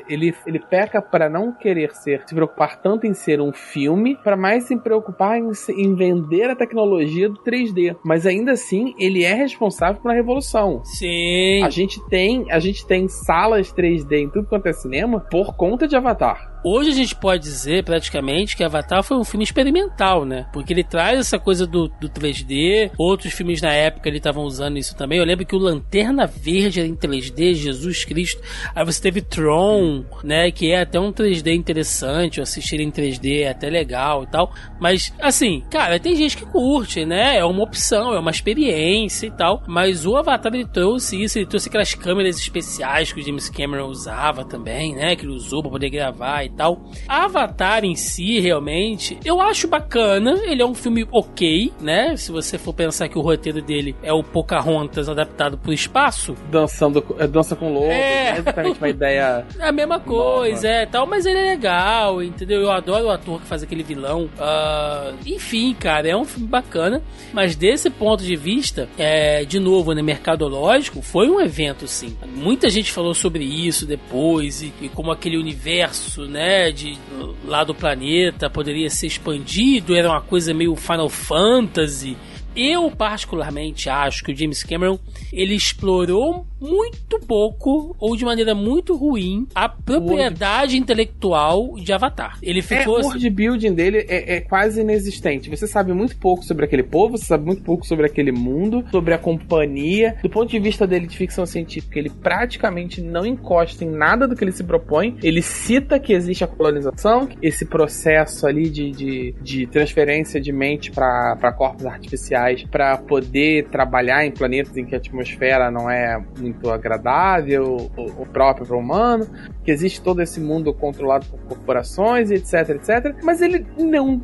ele, ele peca para não querer ser, se preocupar tanto em ser um filme, para mais se preocupar em, em vender a tecnologia do 3D. Mas ainda assim, ele é responsável pela revolução. Sim. A gente tem, a gente tem salas 3D em tudo quanto é cinema por conta de Avatar. Hoje a gente pode dizer praticamente que Avatar foi um filme experimental, né? Porque ele traz essa coisa do, do 3D. Outros filmes na época ele estavam usando isso também. Eu lembro que o Lanterna Verde era em 3D, Jesus Cristo. Aí você teve Tron, né? Que é até um 3D interessante. Assistir em 3D é até legal e tal. Mas, assim, cara, tem gente que curte, né? É uma opção, é uma experiência e tal. Mas o Avatar ele trouxe isso, ele trouxe aquelas câmeras especiais que o James Cameron usava também, né? Que ele usou pra poder gravar e tal. Avatar em si, realmente, eu acho bacana. Ele é um filme ok, né? Se você for pensar que o roteiro dele é o Pocahontas adaptado pro espaço. Dançando, é, dança com lobo, é. é exatamente uma ideia. É a mesma coisa, nova. é tal, mas ele é legal, entendeu? Eu adoro o ator que faz aquele vilão. Uh, enfim, cara, é um filme bacana. Mas desse ponto de vista, é, de novo, né, mercadológico, foi um evento, sim. Muita gente falou sobre isso depois e, e como aquele universo, né? Né, de lá do planeta poderia ser expandido, era uma coisa meio Final Fantasy. Eu particularmente acho que o James Cameron ele explorou muito pouco ou de maneira muito ruim a propriedade intelectual de Avatar. Ele ficou é, o world building dele é, é, quase inexistente. Você sabe muito pouco sobre aquele povo, você sabe muito pouco sobre aquele mundo, sobre a companhia. Do ponto de vista dele de ficção científica, ele praticamente não encosta em nada do que ele se propõe. Ele cita que existe a colonização, esse processo ali de, de, de transferência de mente para corpos artificiais para poder trabalhar em planetas em que a atmosfera não é muito agradável, o, próprio para o humano, que existe todo esse mundo controlado por corporações, etc, etc. Mas ele não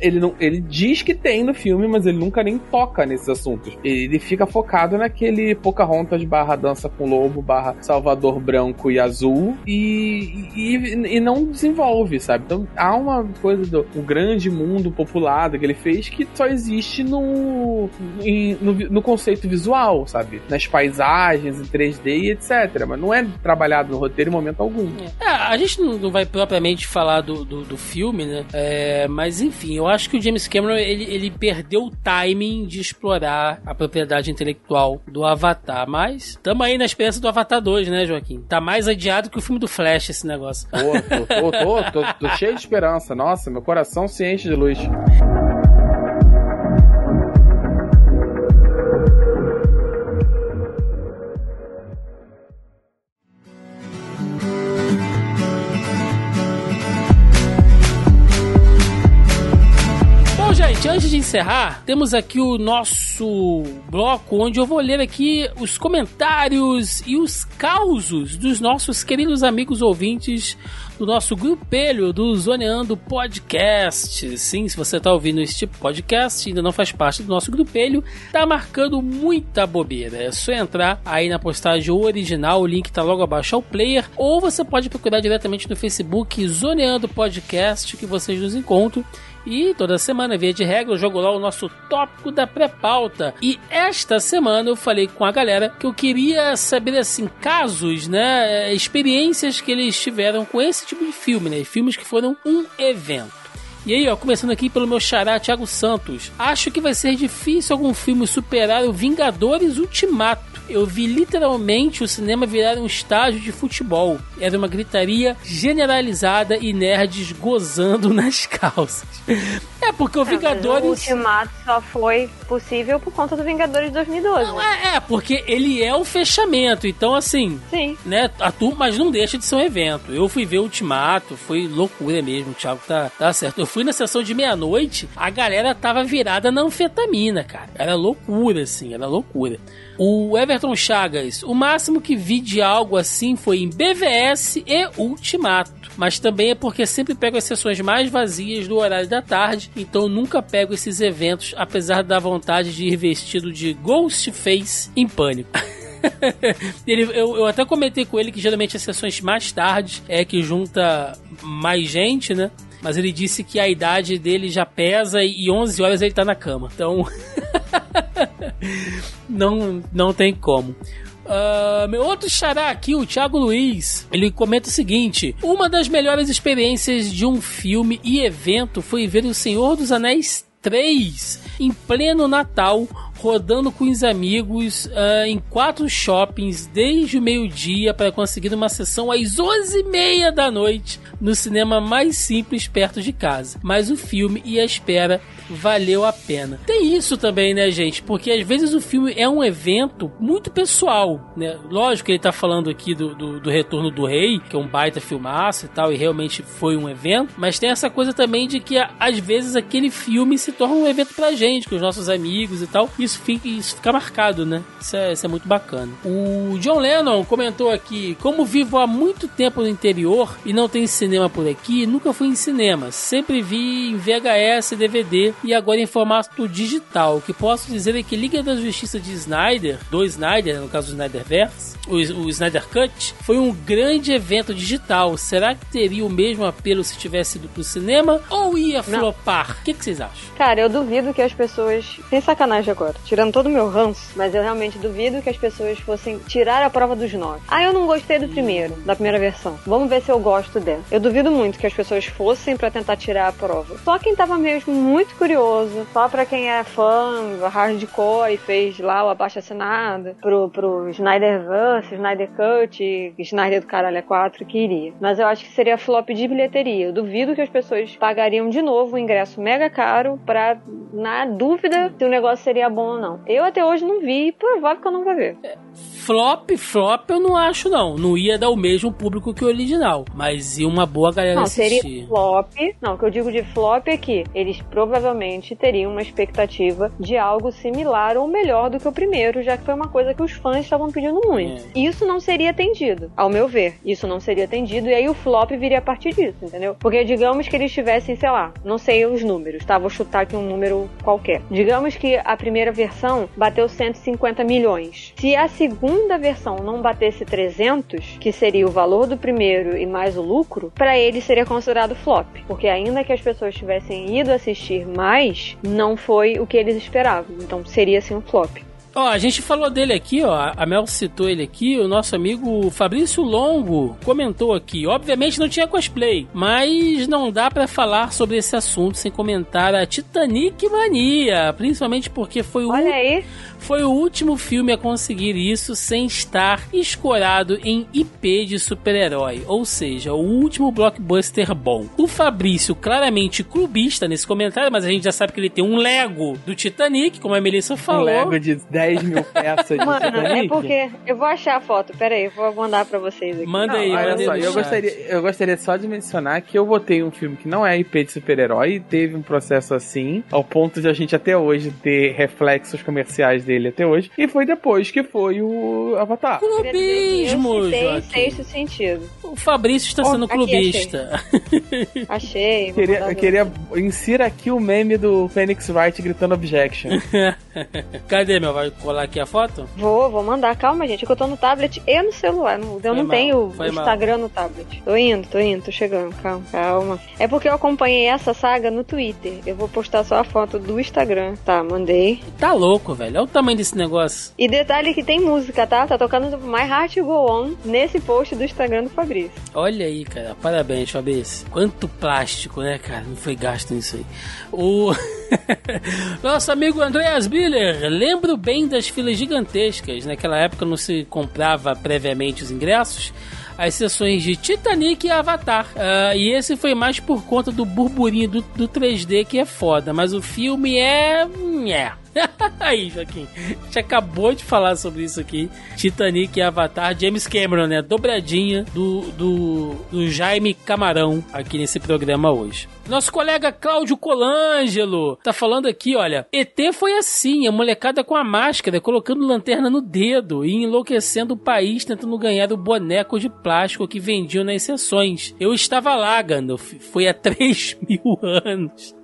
ele não ele diz que tem no filme, mas ele nunca nem toca nesses assuntos. Ele fica focado naquele Pocahontas barra dança com lobo barra Salvador branco e azul e, e, e não desenvolve, sabe? Então há uma coisa do grande mundo populado que ele fez que só existe no, no, no conceito visual, sabe? Nas paisagens, em 3D e etc. Mas não é trabalhado no roteiro em momento algum. É, a gente não vai propriamente falar do, do, do filme, né? É, mas enfim, eu acho que o James Cameron ele, ele perdeu o timing de explorar a propriedade intelectual do Avatar. Mas estamos aí na esperança do Avatar 2, né, Joaquim? Tá mais adiado que o filme do Flash esse negócio. Pô, tô, tô, tô, tô, tô cheio de esperança. Nossa, meu coração se enche de luz. Encerrar, temos aqui o nosso bloco onde eu vou ler aqui os comentários e os causos dos nossos queridos amigos ouvintes do nosso grupelho do Zoneando Podcast. Sim, se você está ouvindo esse tipo podcast ainda não faz parte do nosso grupelho, tá marcando muita bobeira. É só entrar aí na postagem original, o link tá logo abaixo ao player, ou você pode procurar diretamente no Facebook Zoneando Podcast que vocês nos encontram e toda semana, via de regra, eu jogo lá o nosso tópico da pré-pauta. E esta semana eu falei com a galera que eu queria saber, assim, casos, né? Experiências que eles tiveram com esse tipo de filme, né? Filmes que foram um evento. E aí, ó, começando aqui pelo meu xará Thiago Santos. Acho que vai ser difícil algum filme superar o Vingadores Ultimato eu vi literalmente o cinema virar um estádio de futebol. Era uma gritaria generalizada e nerds gozando nas calças. É, porque o Vingadores. o Ultimato só foi possível por conta do Vingadores de 2012. Não, é, é, porque ele é o fechamento. Então, assim. Sim. Né, a turma, mas não deixa de ser um evento. Eu fui ver o Ultimato, foi loucura mesmo. O Thiago tá, tá certo. Eu fui na sessão de meia-noite, a galera tava virada na anfetamina, cara. Era loucura, assim, era loucura. O Everton Chagas, o máximo que vi de algo assim foi em BVS e Ultimato. Mas também é porque sempre pego as sessões mais vazias do horário da tarde então nunca pego esses eventos, apesar da vontade de ir vestido de Ghostface em pânico. ele, eu, eu até comentei com ele que geralmente as sessões mais tarde é que junta mais gente, né? Mas ele disse que a idade dele já pesa e 11 horas ele tá na cama. Então. não, não tem como. Uh, meu outro xará aqui, o Thiago Luiz, ele comenta o seguinte: Uma das melhores experiências de um filme e evento foi ver O Senhor dos Anéis 3 em pleno Natal rodando com os amigos uh, em quatro shoppings desde o meio-dia para conseguir uma sessão às 11h30 da noite no cinema mais simples perto de casa. Mas o filme e a espera valeu a pena. Tem isso também, né, gente? Porque às vezes o filme é um evento muito pessoal, né? Lógico que ele tá falando aqui do, do, do Retorno do Rei, que é um baita filmaço e tal, e realmente foi um evento, mas tem essa coisa também de que às vezes aquele filme se torna um evento pra gente, com os nossos amigos e tal. Fica, isso fica marcado, né? Isso é, isso é muito bacana. O John Lennon comentou aqui: como vivo há muito tempo no interior e não tem cinema por aqui, nunca fui em cinema. Sempre vi em VHS DVD e agora em formato digital. O que posso dizer é que Liga da Justiça de Snyder, do Snyder, no caso do Snyderverse, o, o Snyder Cut, foi um grande evento digital. Será que teria o mesmo apelo se tivesse ido pro cinema ou ia flopar? O que, que, vocês acham? Cara, eu duvido que as pessoas. Sem sacanagem agora, tirando todo o meu ranço, mas eu realmente duvido que as pessoas fossem tirar a prova dos nove. Ah, eu não gostei do primeiro, da primeira versão. Vamos ver se eu gosto dela. Eu duvido muito que as pessoas fossem para tentar tirar a prova. Só quem tava mesmo muito curioso. Só pra quem é fã hardcore e fez lá o abaixo assinado pro, pro Snyderverse, Snyder Cut, Snyder do Caralho é 4 que iria. Mas eu acho que seria flop de bilheteria. Eu duvido que as pessoas pagariam de novo o ingresso mega caro pra, na dúvida, se o negócio seria bom ou não. Eu até hoje não vi e provável que eu não vou ver. É flop, flop eu não acho não. Não ia dar o mesmo público que o original, mas ia uma boa galera não, assistir. seria flop. Não, o que eu digo de flop é que eles provavelmente teriam uma expectativa de algo similar ou melhor do que o primeiro, já que foi uma coisa que os fãs estavam pedindo muito. É. Isso não seria atendido, ao meu ver. Isso não seria atendido e aí o flop viria a partir disso, entendeu? Porque digamos que eles tivessem, sei lá, não sei os números, tá? Vou chutar aqui um número qualquer. Digamos que a primeira versão bateu 150 milhões. Se a segunda segunda versão não batesse 300, que seria o valor do primeiro e mais o lucro, para ele seria considerado flop. Porque ainda que as pessoas tivessem ido assistir mais, não foi o que eles esperavam. Então seria assim um flop. Ó, a gente falou dele aqui, ó. A Mel citou ele aqui. O nosso amigo Fabrício Longo comentou aqui. Obviamente não tinha cosplay, mas não dá para falar sobre esse assunto sem comentar a Titanic Mania. Principalmente porque foi o. Olha aí foi o último filme a conseguir isso sem estar escorado em IP de super-herói, ou seja, o último blockbuster bom. O Fabrício, claramente clubista nesse comentário, mas a gente já sabe que ele tem um Lego do Titanic, como a Melissa falou. Um Lego de 10 mil peças de Mano, é Titanic. é porque eu vou achar a foto, pera aí, eu vou mandar pra vocês aqui. Manda aí, olha só, eu gostaria, eu gostaria só de mencionar que eu botei um filme que não é IP de super-herói e teve um processo assim, ao ponto de a gente até hoje ter reflexos comerciais dele dele até hoje. E foi depois que foi o Avatar. Clubismo, Tem sexto sentido. O Fabrício está sendo clubista. Achei. achei queria, queria insira aqui o meme do Phoenix Wright gritando objection. Cadê, meu? Vai colar aqui a foto? Vou, vou mandar. Calma, gente, é que eu tô no tablet e no celular. eu foi não mal, tenho o Instagram no tablet. Tô indo, tô indo, tô chegando. Calma, calma. É porque eu acompanhei essa saga no Twitter. Eu vou postar só a foto do Instagram. Tá, mandei. Tá louco, velho. Olha o tamanho desse negócio. E detalhe que tem música, tá? Tá tocando My Heart Go On nesse post do Instagram do Fabrício. Olha aí, cara. Parabéns, Fabrício. Quanto plástico, né, cara? Não foi gasto nisso aí. O nosso amigo Andreas Biller, lembro bem das filas gigantescas. Naquela época não se comprava previamente os ingressos as sessões de Titanic e Avatar. Uh, e esse foi mais por conta do burburinho do, do 3D que é foda, mas o filme é. é Aí, Joaquim, a gente acabou de falar sobre isso aqui. Titanic e Avatar, James Cameron, né? Dobradinha do, do, do Jaime Camarão aqui nesse programa hoje. Nosso colega Cláudio Colangelo tá falando aqui, olha. ET foi assim, a molecada com a máscara, colocando lanterna no dedo e enlouquecendo o país tentando ganhar o boneco de plástico que vendiam nas sessões. Eu estava lá, Gandalf. Foi há 3 mil anos.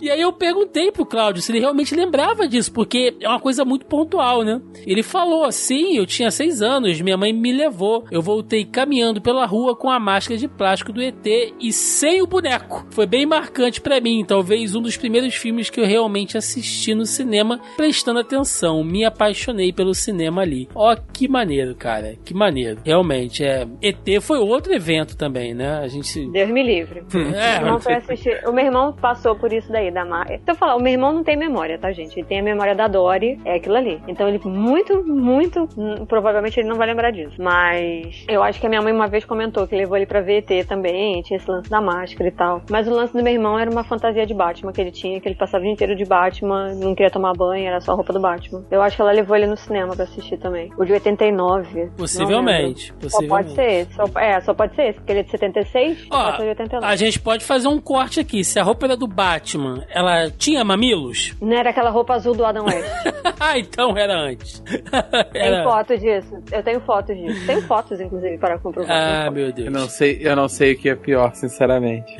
E aí eu perguntei pro Cláudio se ele realmente lembrava disso, porque é uma coisa muito pontual, né? Ele falou assim: eu tinha 6 anos, minha mãe me levou. Eu voltei caminhando pela rua com a máscara de plástico do ET e sem o boneco. Foi bem marcante para mim, talvez um dos primeiros filmes que eu realmente assisti no cinema, prestando atenção. Me apaixonei pelo cinema ali. Ó, que maneiro, cara. Que maneiro. Realmente, é. ET foi outro evento também, né? A gente. Deus me livre. É, Meu irmão foi assistir- O meu irmão passou por isso daí, da Mar... Então, falar, o meu irmão não tem memória, tá, gente? Ele tem a memória da Dory, é aquilo ali. Então, ele muito, muito, hum, provavelmente ele não vai lembrar disso. Mas eu acho que a minha mãe uma vez comentou que levou ele pra ver ET também, tinha esse lance da máscara e tal. Mas o lance do meu irmão era uma fantasia de Batman que ele tinha, que ele passava o dia inteiro de Batman, não queria tomar banho, era só a roupa do Batman. Eu acho que ela levou ele no cinema pra assistir também. O de 89. Possivelmente. lembro. Só pode possivelmente. ser esse. Só, é, só pode ser esse, porque ele é de 76, Ó, de 89. a gente pode fazer um corte aqui. Se a roupa era do Batman, ela tinha mamilos? Não era aquela roupa azul do Adam West. ah, então era antes. Tem Era... foto disso. Eu tenho fotos disso. Tenho fotos, inclusive, para comprovar. Ah, meu Eu Deus. não sei, eu não sei o que é pior, sinceramente.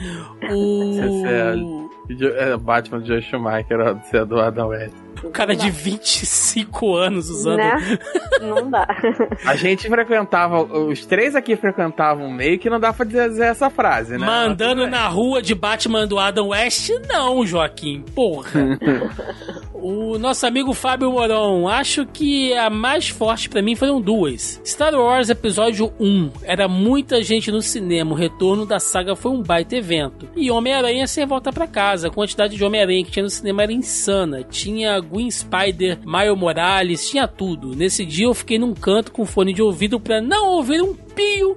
O... é Jo- é, Batman de Joe Schumacher ou se é do Adam West. O cara de 25 anos usando. Né? Não dá. A gente frequentava, os três aqui frequentavam meio que não dá pra dizer essa frase, né? Mandando na rua de Batman do Adam West, não, Joaquim. Porra. o nosso amigo Fábio Moron, acho que a mais forte pra mim foram duas. Star Wars Episódio 1. Era muita gente no cinema. O retorno da saga foi um baita evento. E Homem-Aranha sem voltar pra casa. A quantidade de Homem-Aranha que tinha no cinema era insana. Tinha Gwen Spider, Miles Morales, tinha tudo. Nesse dia eu fiquei num canto com fone de ouvido pra não ouvir um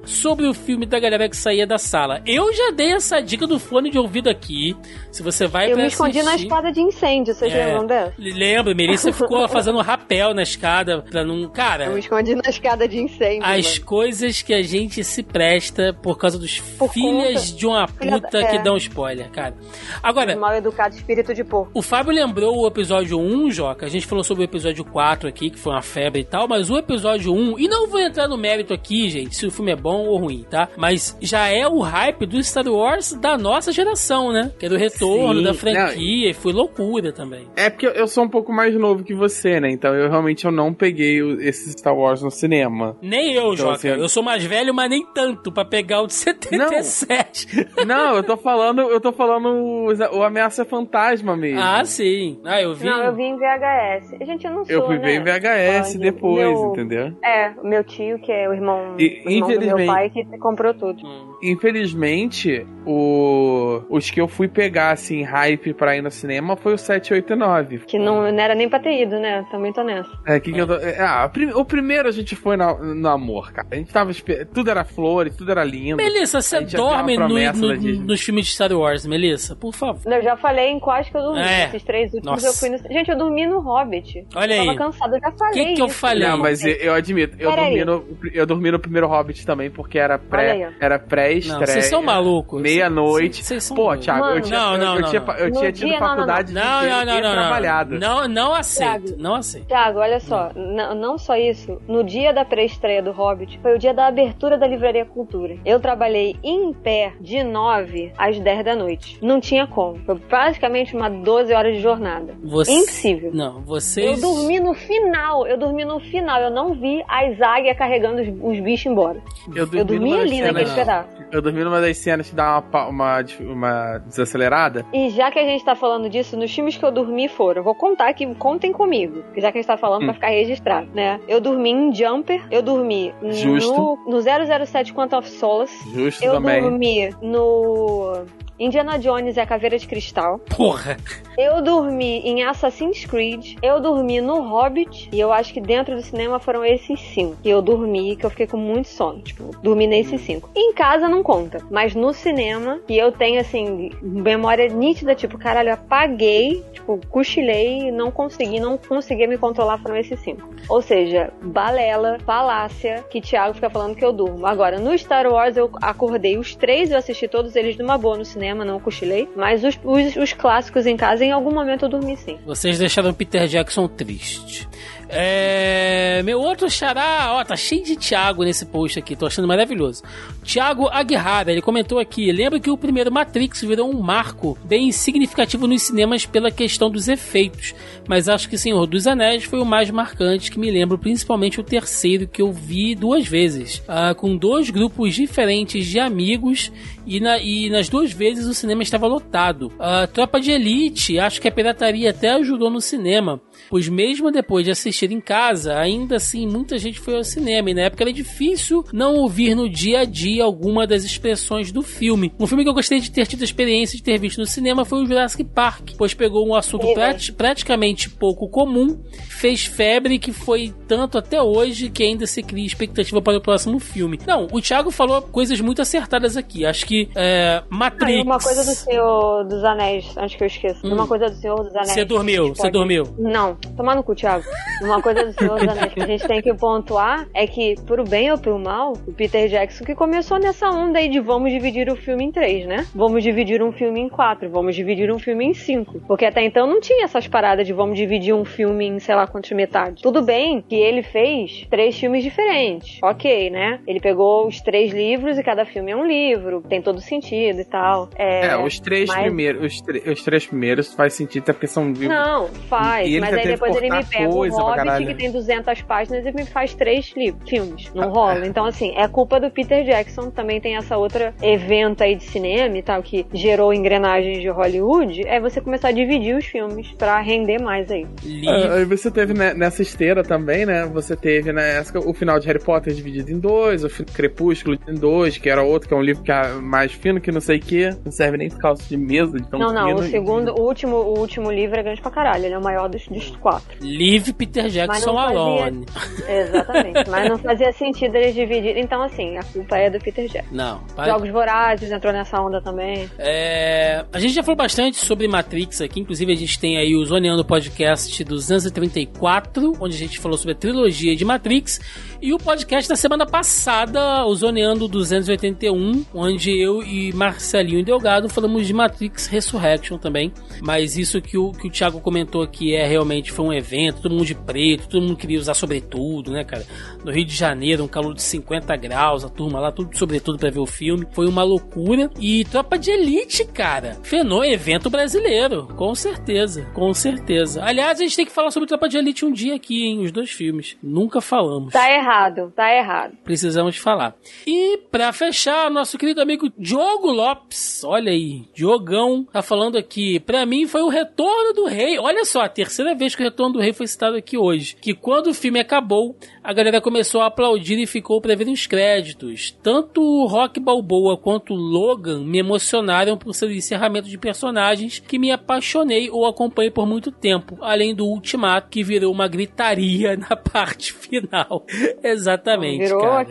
sobre o filme da galera que saía da sala. Eu já dei essa dica do fone de ouvido aqui. Se você vai Eu pra me escondi na escada de incêndio, vocês É. lembram dessa? Lembra, Melissa ficou fazendo rapel na escada pra não. Eu me Cara, escondi na escada de incêndio. as mano. coisas que a gente se presta por causa dos Por filhas conta- de uma puta da- que é. dão spoiler, cara. Agora, Mal educado espírito de porco. o Fábio lembrou o episódio 1, Joca. A gente falou sobre o episódio 4 aqui, que foi uma febre e tal, mas o episódio 1, e não vou entrar no mérito aqui, gente, se o filme é bom ou ruim, tá? Mas já é o hype do Star Wars da nossa geração, né? Que é do retorno Sim. da franquia, e foi loucura também. É porque eu sou um pouco mais novo que você, né? Então eu realmente eu não peguei o- esse Star Wars no cinema. Nem eu, Então, Joca. assim, Eu sou mais velho, mas nem tanto pra pegar o de 77. Não, eu tô falando, eu tô falando o, o Ameaça Fantasma mesmo. ah, sim. Ah, eu vi. Não, eu vi em VHS. Gente, eu não sou, eu fui né? ver em VHS depois, meu- entendeu? É, o meu tio, que é o irmão, E- irmão do meu pai, que comprou tudo. Hum. Infelizmente, o, os que eu fui pegar, assim, hype pra ir no cinema foi o 7, 8 e 9. Que não, não era nem pra ter ido, né? Também tô nessa. É, que que eu tô- é, ah, o primeiro a gente foi na- no amor, cara. A gente tava. Tudo era flores, tudo era lindo. Melissa, você dorme no, no- nos filmes de Star Wars, Melissa? Por favor. Eu já falei em quais que eu dormi. É. Esses três últimos Nossa. eu fui no... Gente, eu dormi no Hobbit. Olha eu aí. tava cansada, eu já falei Que que eu falei? Não, mas eu, eu admito, eu dormi, no, eu dormi no primeiro Hobbit também, porque era pré, era Não, pré-estreia. vocês são malucos. Meia-noite. Vocês são Pô. Thiago, eu tinha, Não, eu- não, eu, não, tinha, não. eu No tinha tido dia- não, não, faculdade Não, de não, não, e não, trabalhado. não. Não, não aceito. Thiago. Não aceito. Tiago, olha só, n- não só isso, no dia da pré-estreia do Hobbit, foi o dia da abertura da Livraria Cultura. Eu trabalhei em pé de 9 às 10 da noite. Não tinha como. Foi praticamente uma 12 horas de jornada. Você... Impossível. Não, vocês. Eu dormi no final, eu dormi no final, eu não vi as águias carregando os, os bichos embora. Eu Eu dormi numa das ali naquele pedaço. Eu dormi numa das cenas que dá uma, uma, uma desacelerada. E já que a gente tá falando disso, nos filmes que eu dormi foram, eu vou contar aqui, contem comigo, já que a gente tá falando Hum. pra ficar registrado, né? Eu dormi em Jumper, eu dormi Justo. no, no 007 Quantum of Solace, Justo eu também. dormi no Indiana Jones e a Caveira de Cristal. Porra! Eu dormi em Assassin's Creed. Eu dormi no Hobbit. E eu acho que dentro do cinema foram esses cinco. Que eu dormi, que eu fiquei com muito sono. Tipo, dormi nesses cinco. Em casa não conta. Mas no cinema, que eu tenho, assim, memória nítida, tipo, caralho, eu apaguei, tipo, cochilei, não consegui, não consegui me controlar, foram esses cinco. Ou seja, balela, falácia, que Thiago fica falando que eu durmo. Agora, no Star Wars eu acordei os três, eu assisti todos eles numa boa no cinema, não cochilei. Mas os, os, os clássicos em casa, em algum momento eu dormi sim. Vocês deixaram Peter Jackson triste. É, meu outro xará, ó, tá cheio de Thiago nesse post aqui, tô achando maravilhoso. Thiago Aguirrara, ele comentou aqui: lembra que o primeiro Matrix virou um marco bem significativo nos cinemas pela questão dos efeitos, mas acho que Senhor dos Anéis foi o mais marcante que me lembro, principalmente o terceiro que eu vi duas vezes, ah, com dois grupos diferentes de amigos e, na, e nas duas vezes o cinema estava lotado. A Tropa de Elite, acho que a pirataria até ajudou no cinema, pois mesmo depois de assistir em casa, ainda assim muita gente foi ao cinema e na época era difícil não ouvir no dia a dia alguma das expressões do filme. Um filme que eu gostei de ter tido a experiência de ter visto no cinema foi o Jurassic Park, pois pegou um assunto prati praticamente pouco comum, fez febre que foi tanto até hoje que ainda se cria expectativa para o próximo filme. Não, o Thiago falou coisas muito acertadas aqui. Acho que é, Matrix. Ah, uma coisa do Senhor dos Anéis, antes que eu esqueça. Hum. Uma coisa do Senhor dos Anéis. Você dormiu, você dormiu. Não, tomar no cu, Thiago. Uma coisa do Senhor dos Anéis que a gente tem que pontuar é que, pro bem ou pro mal, o Peter Jackson que começou nessa onda aí de vamos dividir o filme em três, né? Vamos dividir um filme em quatro, vamos dividir um filme em cinco. Porque até então não tinha essas paradas de vamos dividir um filme em sei lá quantas metades. Tudo bem que ele fez três filmes diferentes. Ok, né? Ele pegou os três livros e cada filme é um livro. Tem todo sentido e tal. É, É, os três mas- primeiros, os, tre- os três primeiros faz sentido, até porque são. Não, faz. E ele mas aí depois ele me pega o Hobbit, que tem 200 páginas, e me faz três livros, filmes. Não Ah, rola. Então, assim, é culpa do Peter Jackson. Também tem essa outra evento aí de cinema e tal, que gerou engrenagens de Hollywood. É você começar a dividir os filmes pra render mais aí. Ah, Aí você teve né, nessa esteira também, né? Você teve nessa, o final de Harry Potter dividido em dois, o Crepúsculo em dois, que era outro, que é um livro que é mais fino que não sei o que. Não serve nem de calça de mesa, de tão não, não, fino. o segundo, o último, o último livro é grande pra caralho. Ele é o maior dos, dos quatro. Leave Peter Jackson fazia- alone. Exatamente. Mas não fazia sentido eles dividirem. Então, assim, a culpa é do Peter Jackson. Não. para- Jogos Vorazes entrou nessa onda também. É, a gente já falou bastante sobre Matrix aqui, inclusive a gente tem aí o Zoneando Podcast 234, onde a gente falou sobre a trilogia de Matrix, e o podcast da semana passada, o Zoneando 281, onde eu e Marcelinho Delgado falamos de Matrix Resurrection também, mas isso que o, que o Thiago comentou aqui é realmente foi um evento, todo mundo de preto, todo mundo queria usar sobretudo, né, cara? No Rio de Janeiro, um calor de 50 graus, a turma lá, tudo sobretudo pra ver o filme, foi uma loucura. E Tropa de Elite, cara, fenou evento brasileiro, com certeza, com certeza. Aliás, a gente tem que falar sobre Tropa de Elite um dia aqui, hein, os dois filmes. Nunca falamos. Tá errado, tá errado. Precisamos falar. E pra fechar, nosso querido amigo Diogo Lopes, olha aí, Diogão, tá falando aqui. Pra mim foi o Retorno do Rei. Olha só, a terceira vez que o Retorno do Rei foi citado aqui hoje. Que quando o filme acabou, a galera começou a aplaudir e ficou pra ver os créditos. Tanto o Rock Balboa quanto o Logan me emocionaram por seu encerramento de personagens que me apaixonei ou acompanhei por muito tempo. Além do Ultimato, que virou uma gritaria na parte final. Exatamente, Virou, cara.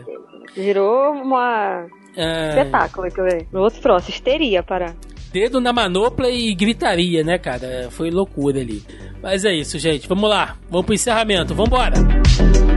virou uma É, espetáculo que. No outro troço, histeria para. dedo na manopla e gritaria, né, cara? Foi loucura ali. Mas é isso, gente. Vamos lá. Vamos pro encerramento. Vambora. There's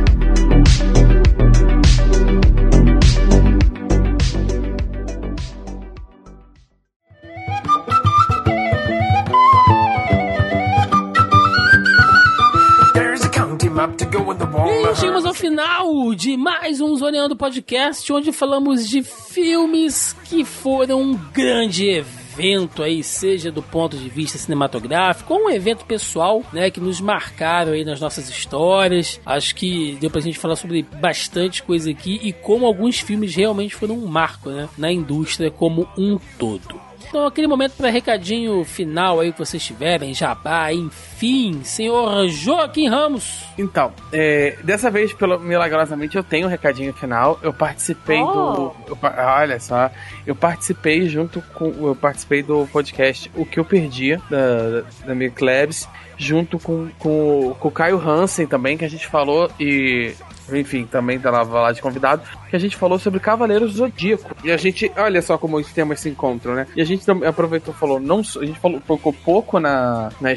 the wall. E chegamos ao final de mais um Zoneando Podcast, onde falamos de filmes que foram um grande evento aí, seja do ponto de vista cinematográfico ou um evento pessoal, né, que nos marcaram aí nas nossas histórias. Acho que deu pra gente falar sobre bastante coisa aqui e como alguns filmes realmente foram um marco, né, na indústria como um todo. Então, aquele momento para recadinho final aí que vocês tiverem, jabá, enfim, senhor Joaquim Ramos. Então, é, dessa vez, pelo, milagrosamente, eu tenho um recadinho final. Eu participei Oh. do. eu olha só, eu participei junto com. Eu participei do podcast O Que Eu Perdi, da, da Mig Klebs, junto com, com, com o Caio Hansen também, que a gente falou e. Enfim, também tava lá de convidado, que a gente falou sobre Cavaleiros do Zodíaco. E a gente, olha só como os temas se encontram, né? E a gente aproveitou falou, não a gente falou, focou pouco na, na,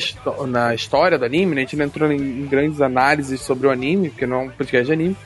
na história do anime, né? A gente não entrou em, grandes análises sobre o anime, porque não é um podcast de anime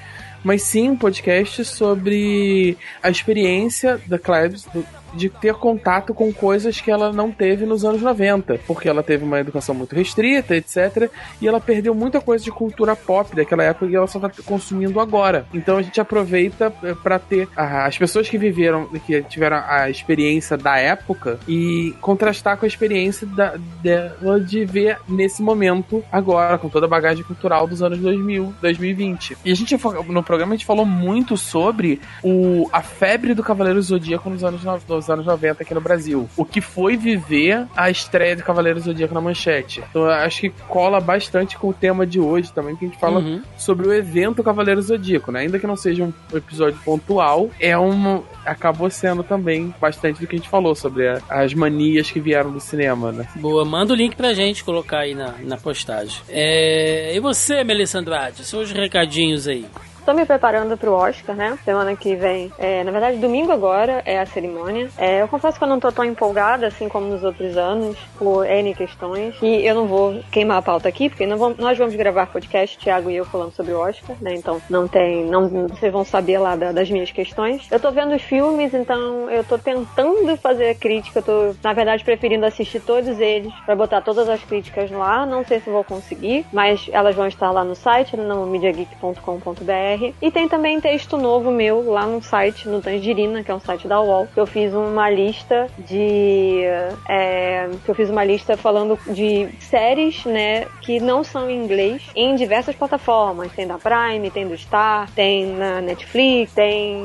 mas sim um podcast sobre a experiência da Klebs de ter contato com coisas que ela não teve nos anos 90, porque ela teve uma educação muito restrita, etc. E ela perdeu muita coisa de cultura pop daquela época e ela só tá consumindo agora. Então a gente aproveita eh, para ter as pessoas que viveram, que tiveram a experiência da época e contrastar com a experiência da, dela de ver nesse momento agora, com toda a bagagem cultural dos anos 2000, 2020. E a gente, no programa, a gente falou muito sobre o, a febre do Cavaleiro Zodíaco nos anos 90 dos anos 90 aqui no Brasil. O que foi viver a estreia de Cavaleiros do Zodíaco na manchete. Então acho que cola bastante com o tema de hoje também, que a gente fala uhum. sobre o evento Cavaleiros do Zodíaco, né? Ainda que não seja um episódio pontual, é um. acabou sendo também bastante do que a gente falou sobre a, as manias que vieram do cinema, né? Boa, manda o link pra gente colocar aí na, na postagem. É... E você, Melissa Andrade, seus recadinhos aí. Tô me preparando pro Oscar, né? Semana que vem. É, na verdade, domingo agora é a cerimônia. É, eu confesso que eu não tô tão empolgada assim como nos outros anos, por N questões. E eu não vou queimar a pauta aqui, porque vamos- nós vamos gravar podcast, Thiago e eu falando sobre o Oscar, né? Então não tem. Não, vocês vão saber lá da- das minhas questões. Eu tô vendo os filmes, então eu tô tentando fazer a crítica. Eu tô, na verdade, preferindo assistir todos eles pra botar todas as críticas ar. Não sei se vou conseguir, mas elas vão estar lá no site, no mediageek.com.br. E tem também texto novo meu lá no site, no Tangerina, que é um site da UOL, que eu fiz uma lista de. é, que eu fiz uma lista falando de séries, né, que não são em inglês em diversas plataformas. Tem da Prime, tem do Star, tem na Netflix, tem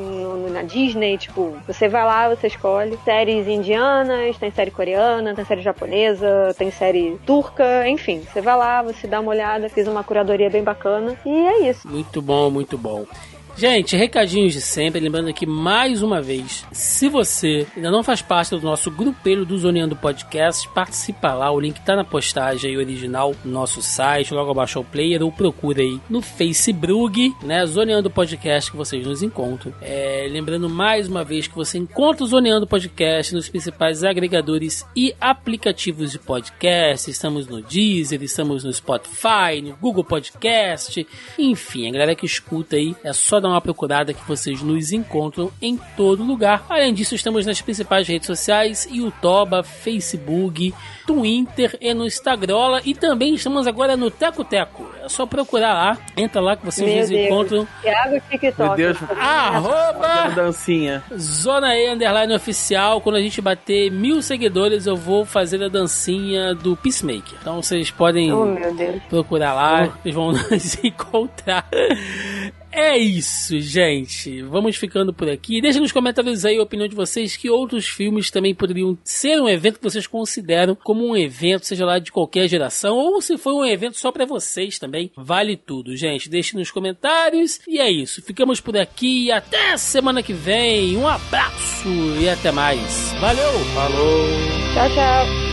na Disney, tipo, você vai lá, você escolhe séries indianas, tem série coreana, tem série japonesa, tem série turca, enfim, você vai lá, você dá uma olhada, fiz uma curadoria bem bacana e é isso. Muito bom, muito bom. Gente, recadinhos de sempre, lembrando aqui mais uma vez, se você ainda não faz parte do nosso grupelho do Zoneando Podcast, participa lá, o link tá na postagem original no nosso site, logo abaixo ao player, ou procura aí no Facebook, né, Zoneando Podcast que vocês nos encontram. É, lembrando mais uma vez que você encontra o Zoneando Podcast nos principais agregadores e aplicativos de podcast, estamos no Deezer, estamos no Spotify, no Google Podcast, enfim, a galera que escuta aí, é só dar uma procurada que vocês nos encontram em todo lugar. Além disso, estamos nas principais redes sociais, YouTube, Facebook, Twitter e no Instagram. E também estamos agora no Teco Teco. É só procurar lá, entra lá que vocês Meu nos Deus. encontram. Thiago TikTok. Meu Deus. Arroba dancinha. Zona E Underline Oficial. Quando a gente bater mil seguidores, eu vou fazer a dancinha do Peacemaker. Então vocês podem Oh, meu Deus. procurar lá, vocês vão nos encontrar. É isso, gente. Vamos ficando por aqui. Deixe nos comentários aí a opinião de vocês que outros filmes também poderiam ser um evento que vocês consideram como um evento, seja lá de qualquer geração, ou se foi um evento só pra vocês também. Vale tudo, gente. Deixe nos comentários. E é isso. Ficamos por aqui. Até semana que vem. Um abraço e até mais. Valeu! Falou! Tchau, tchau.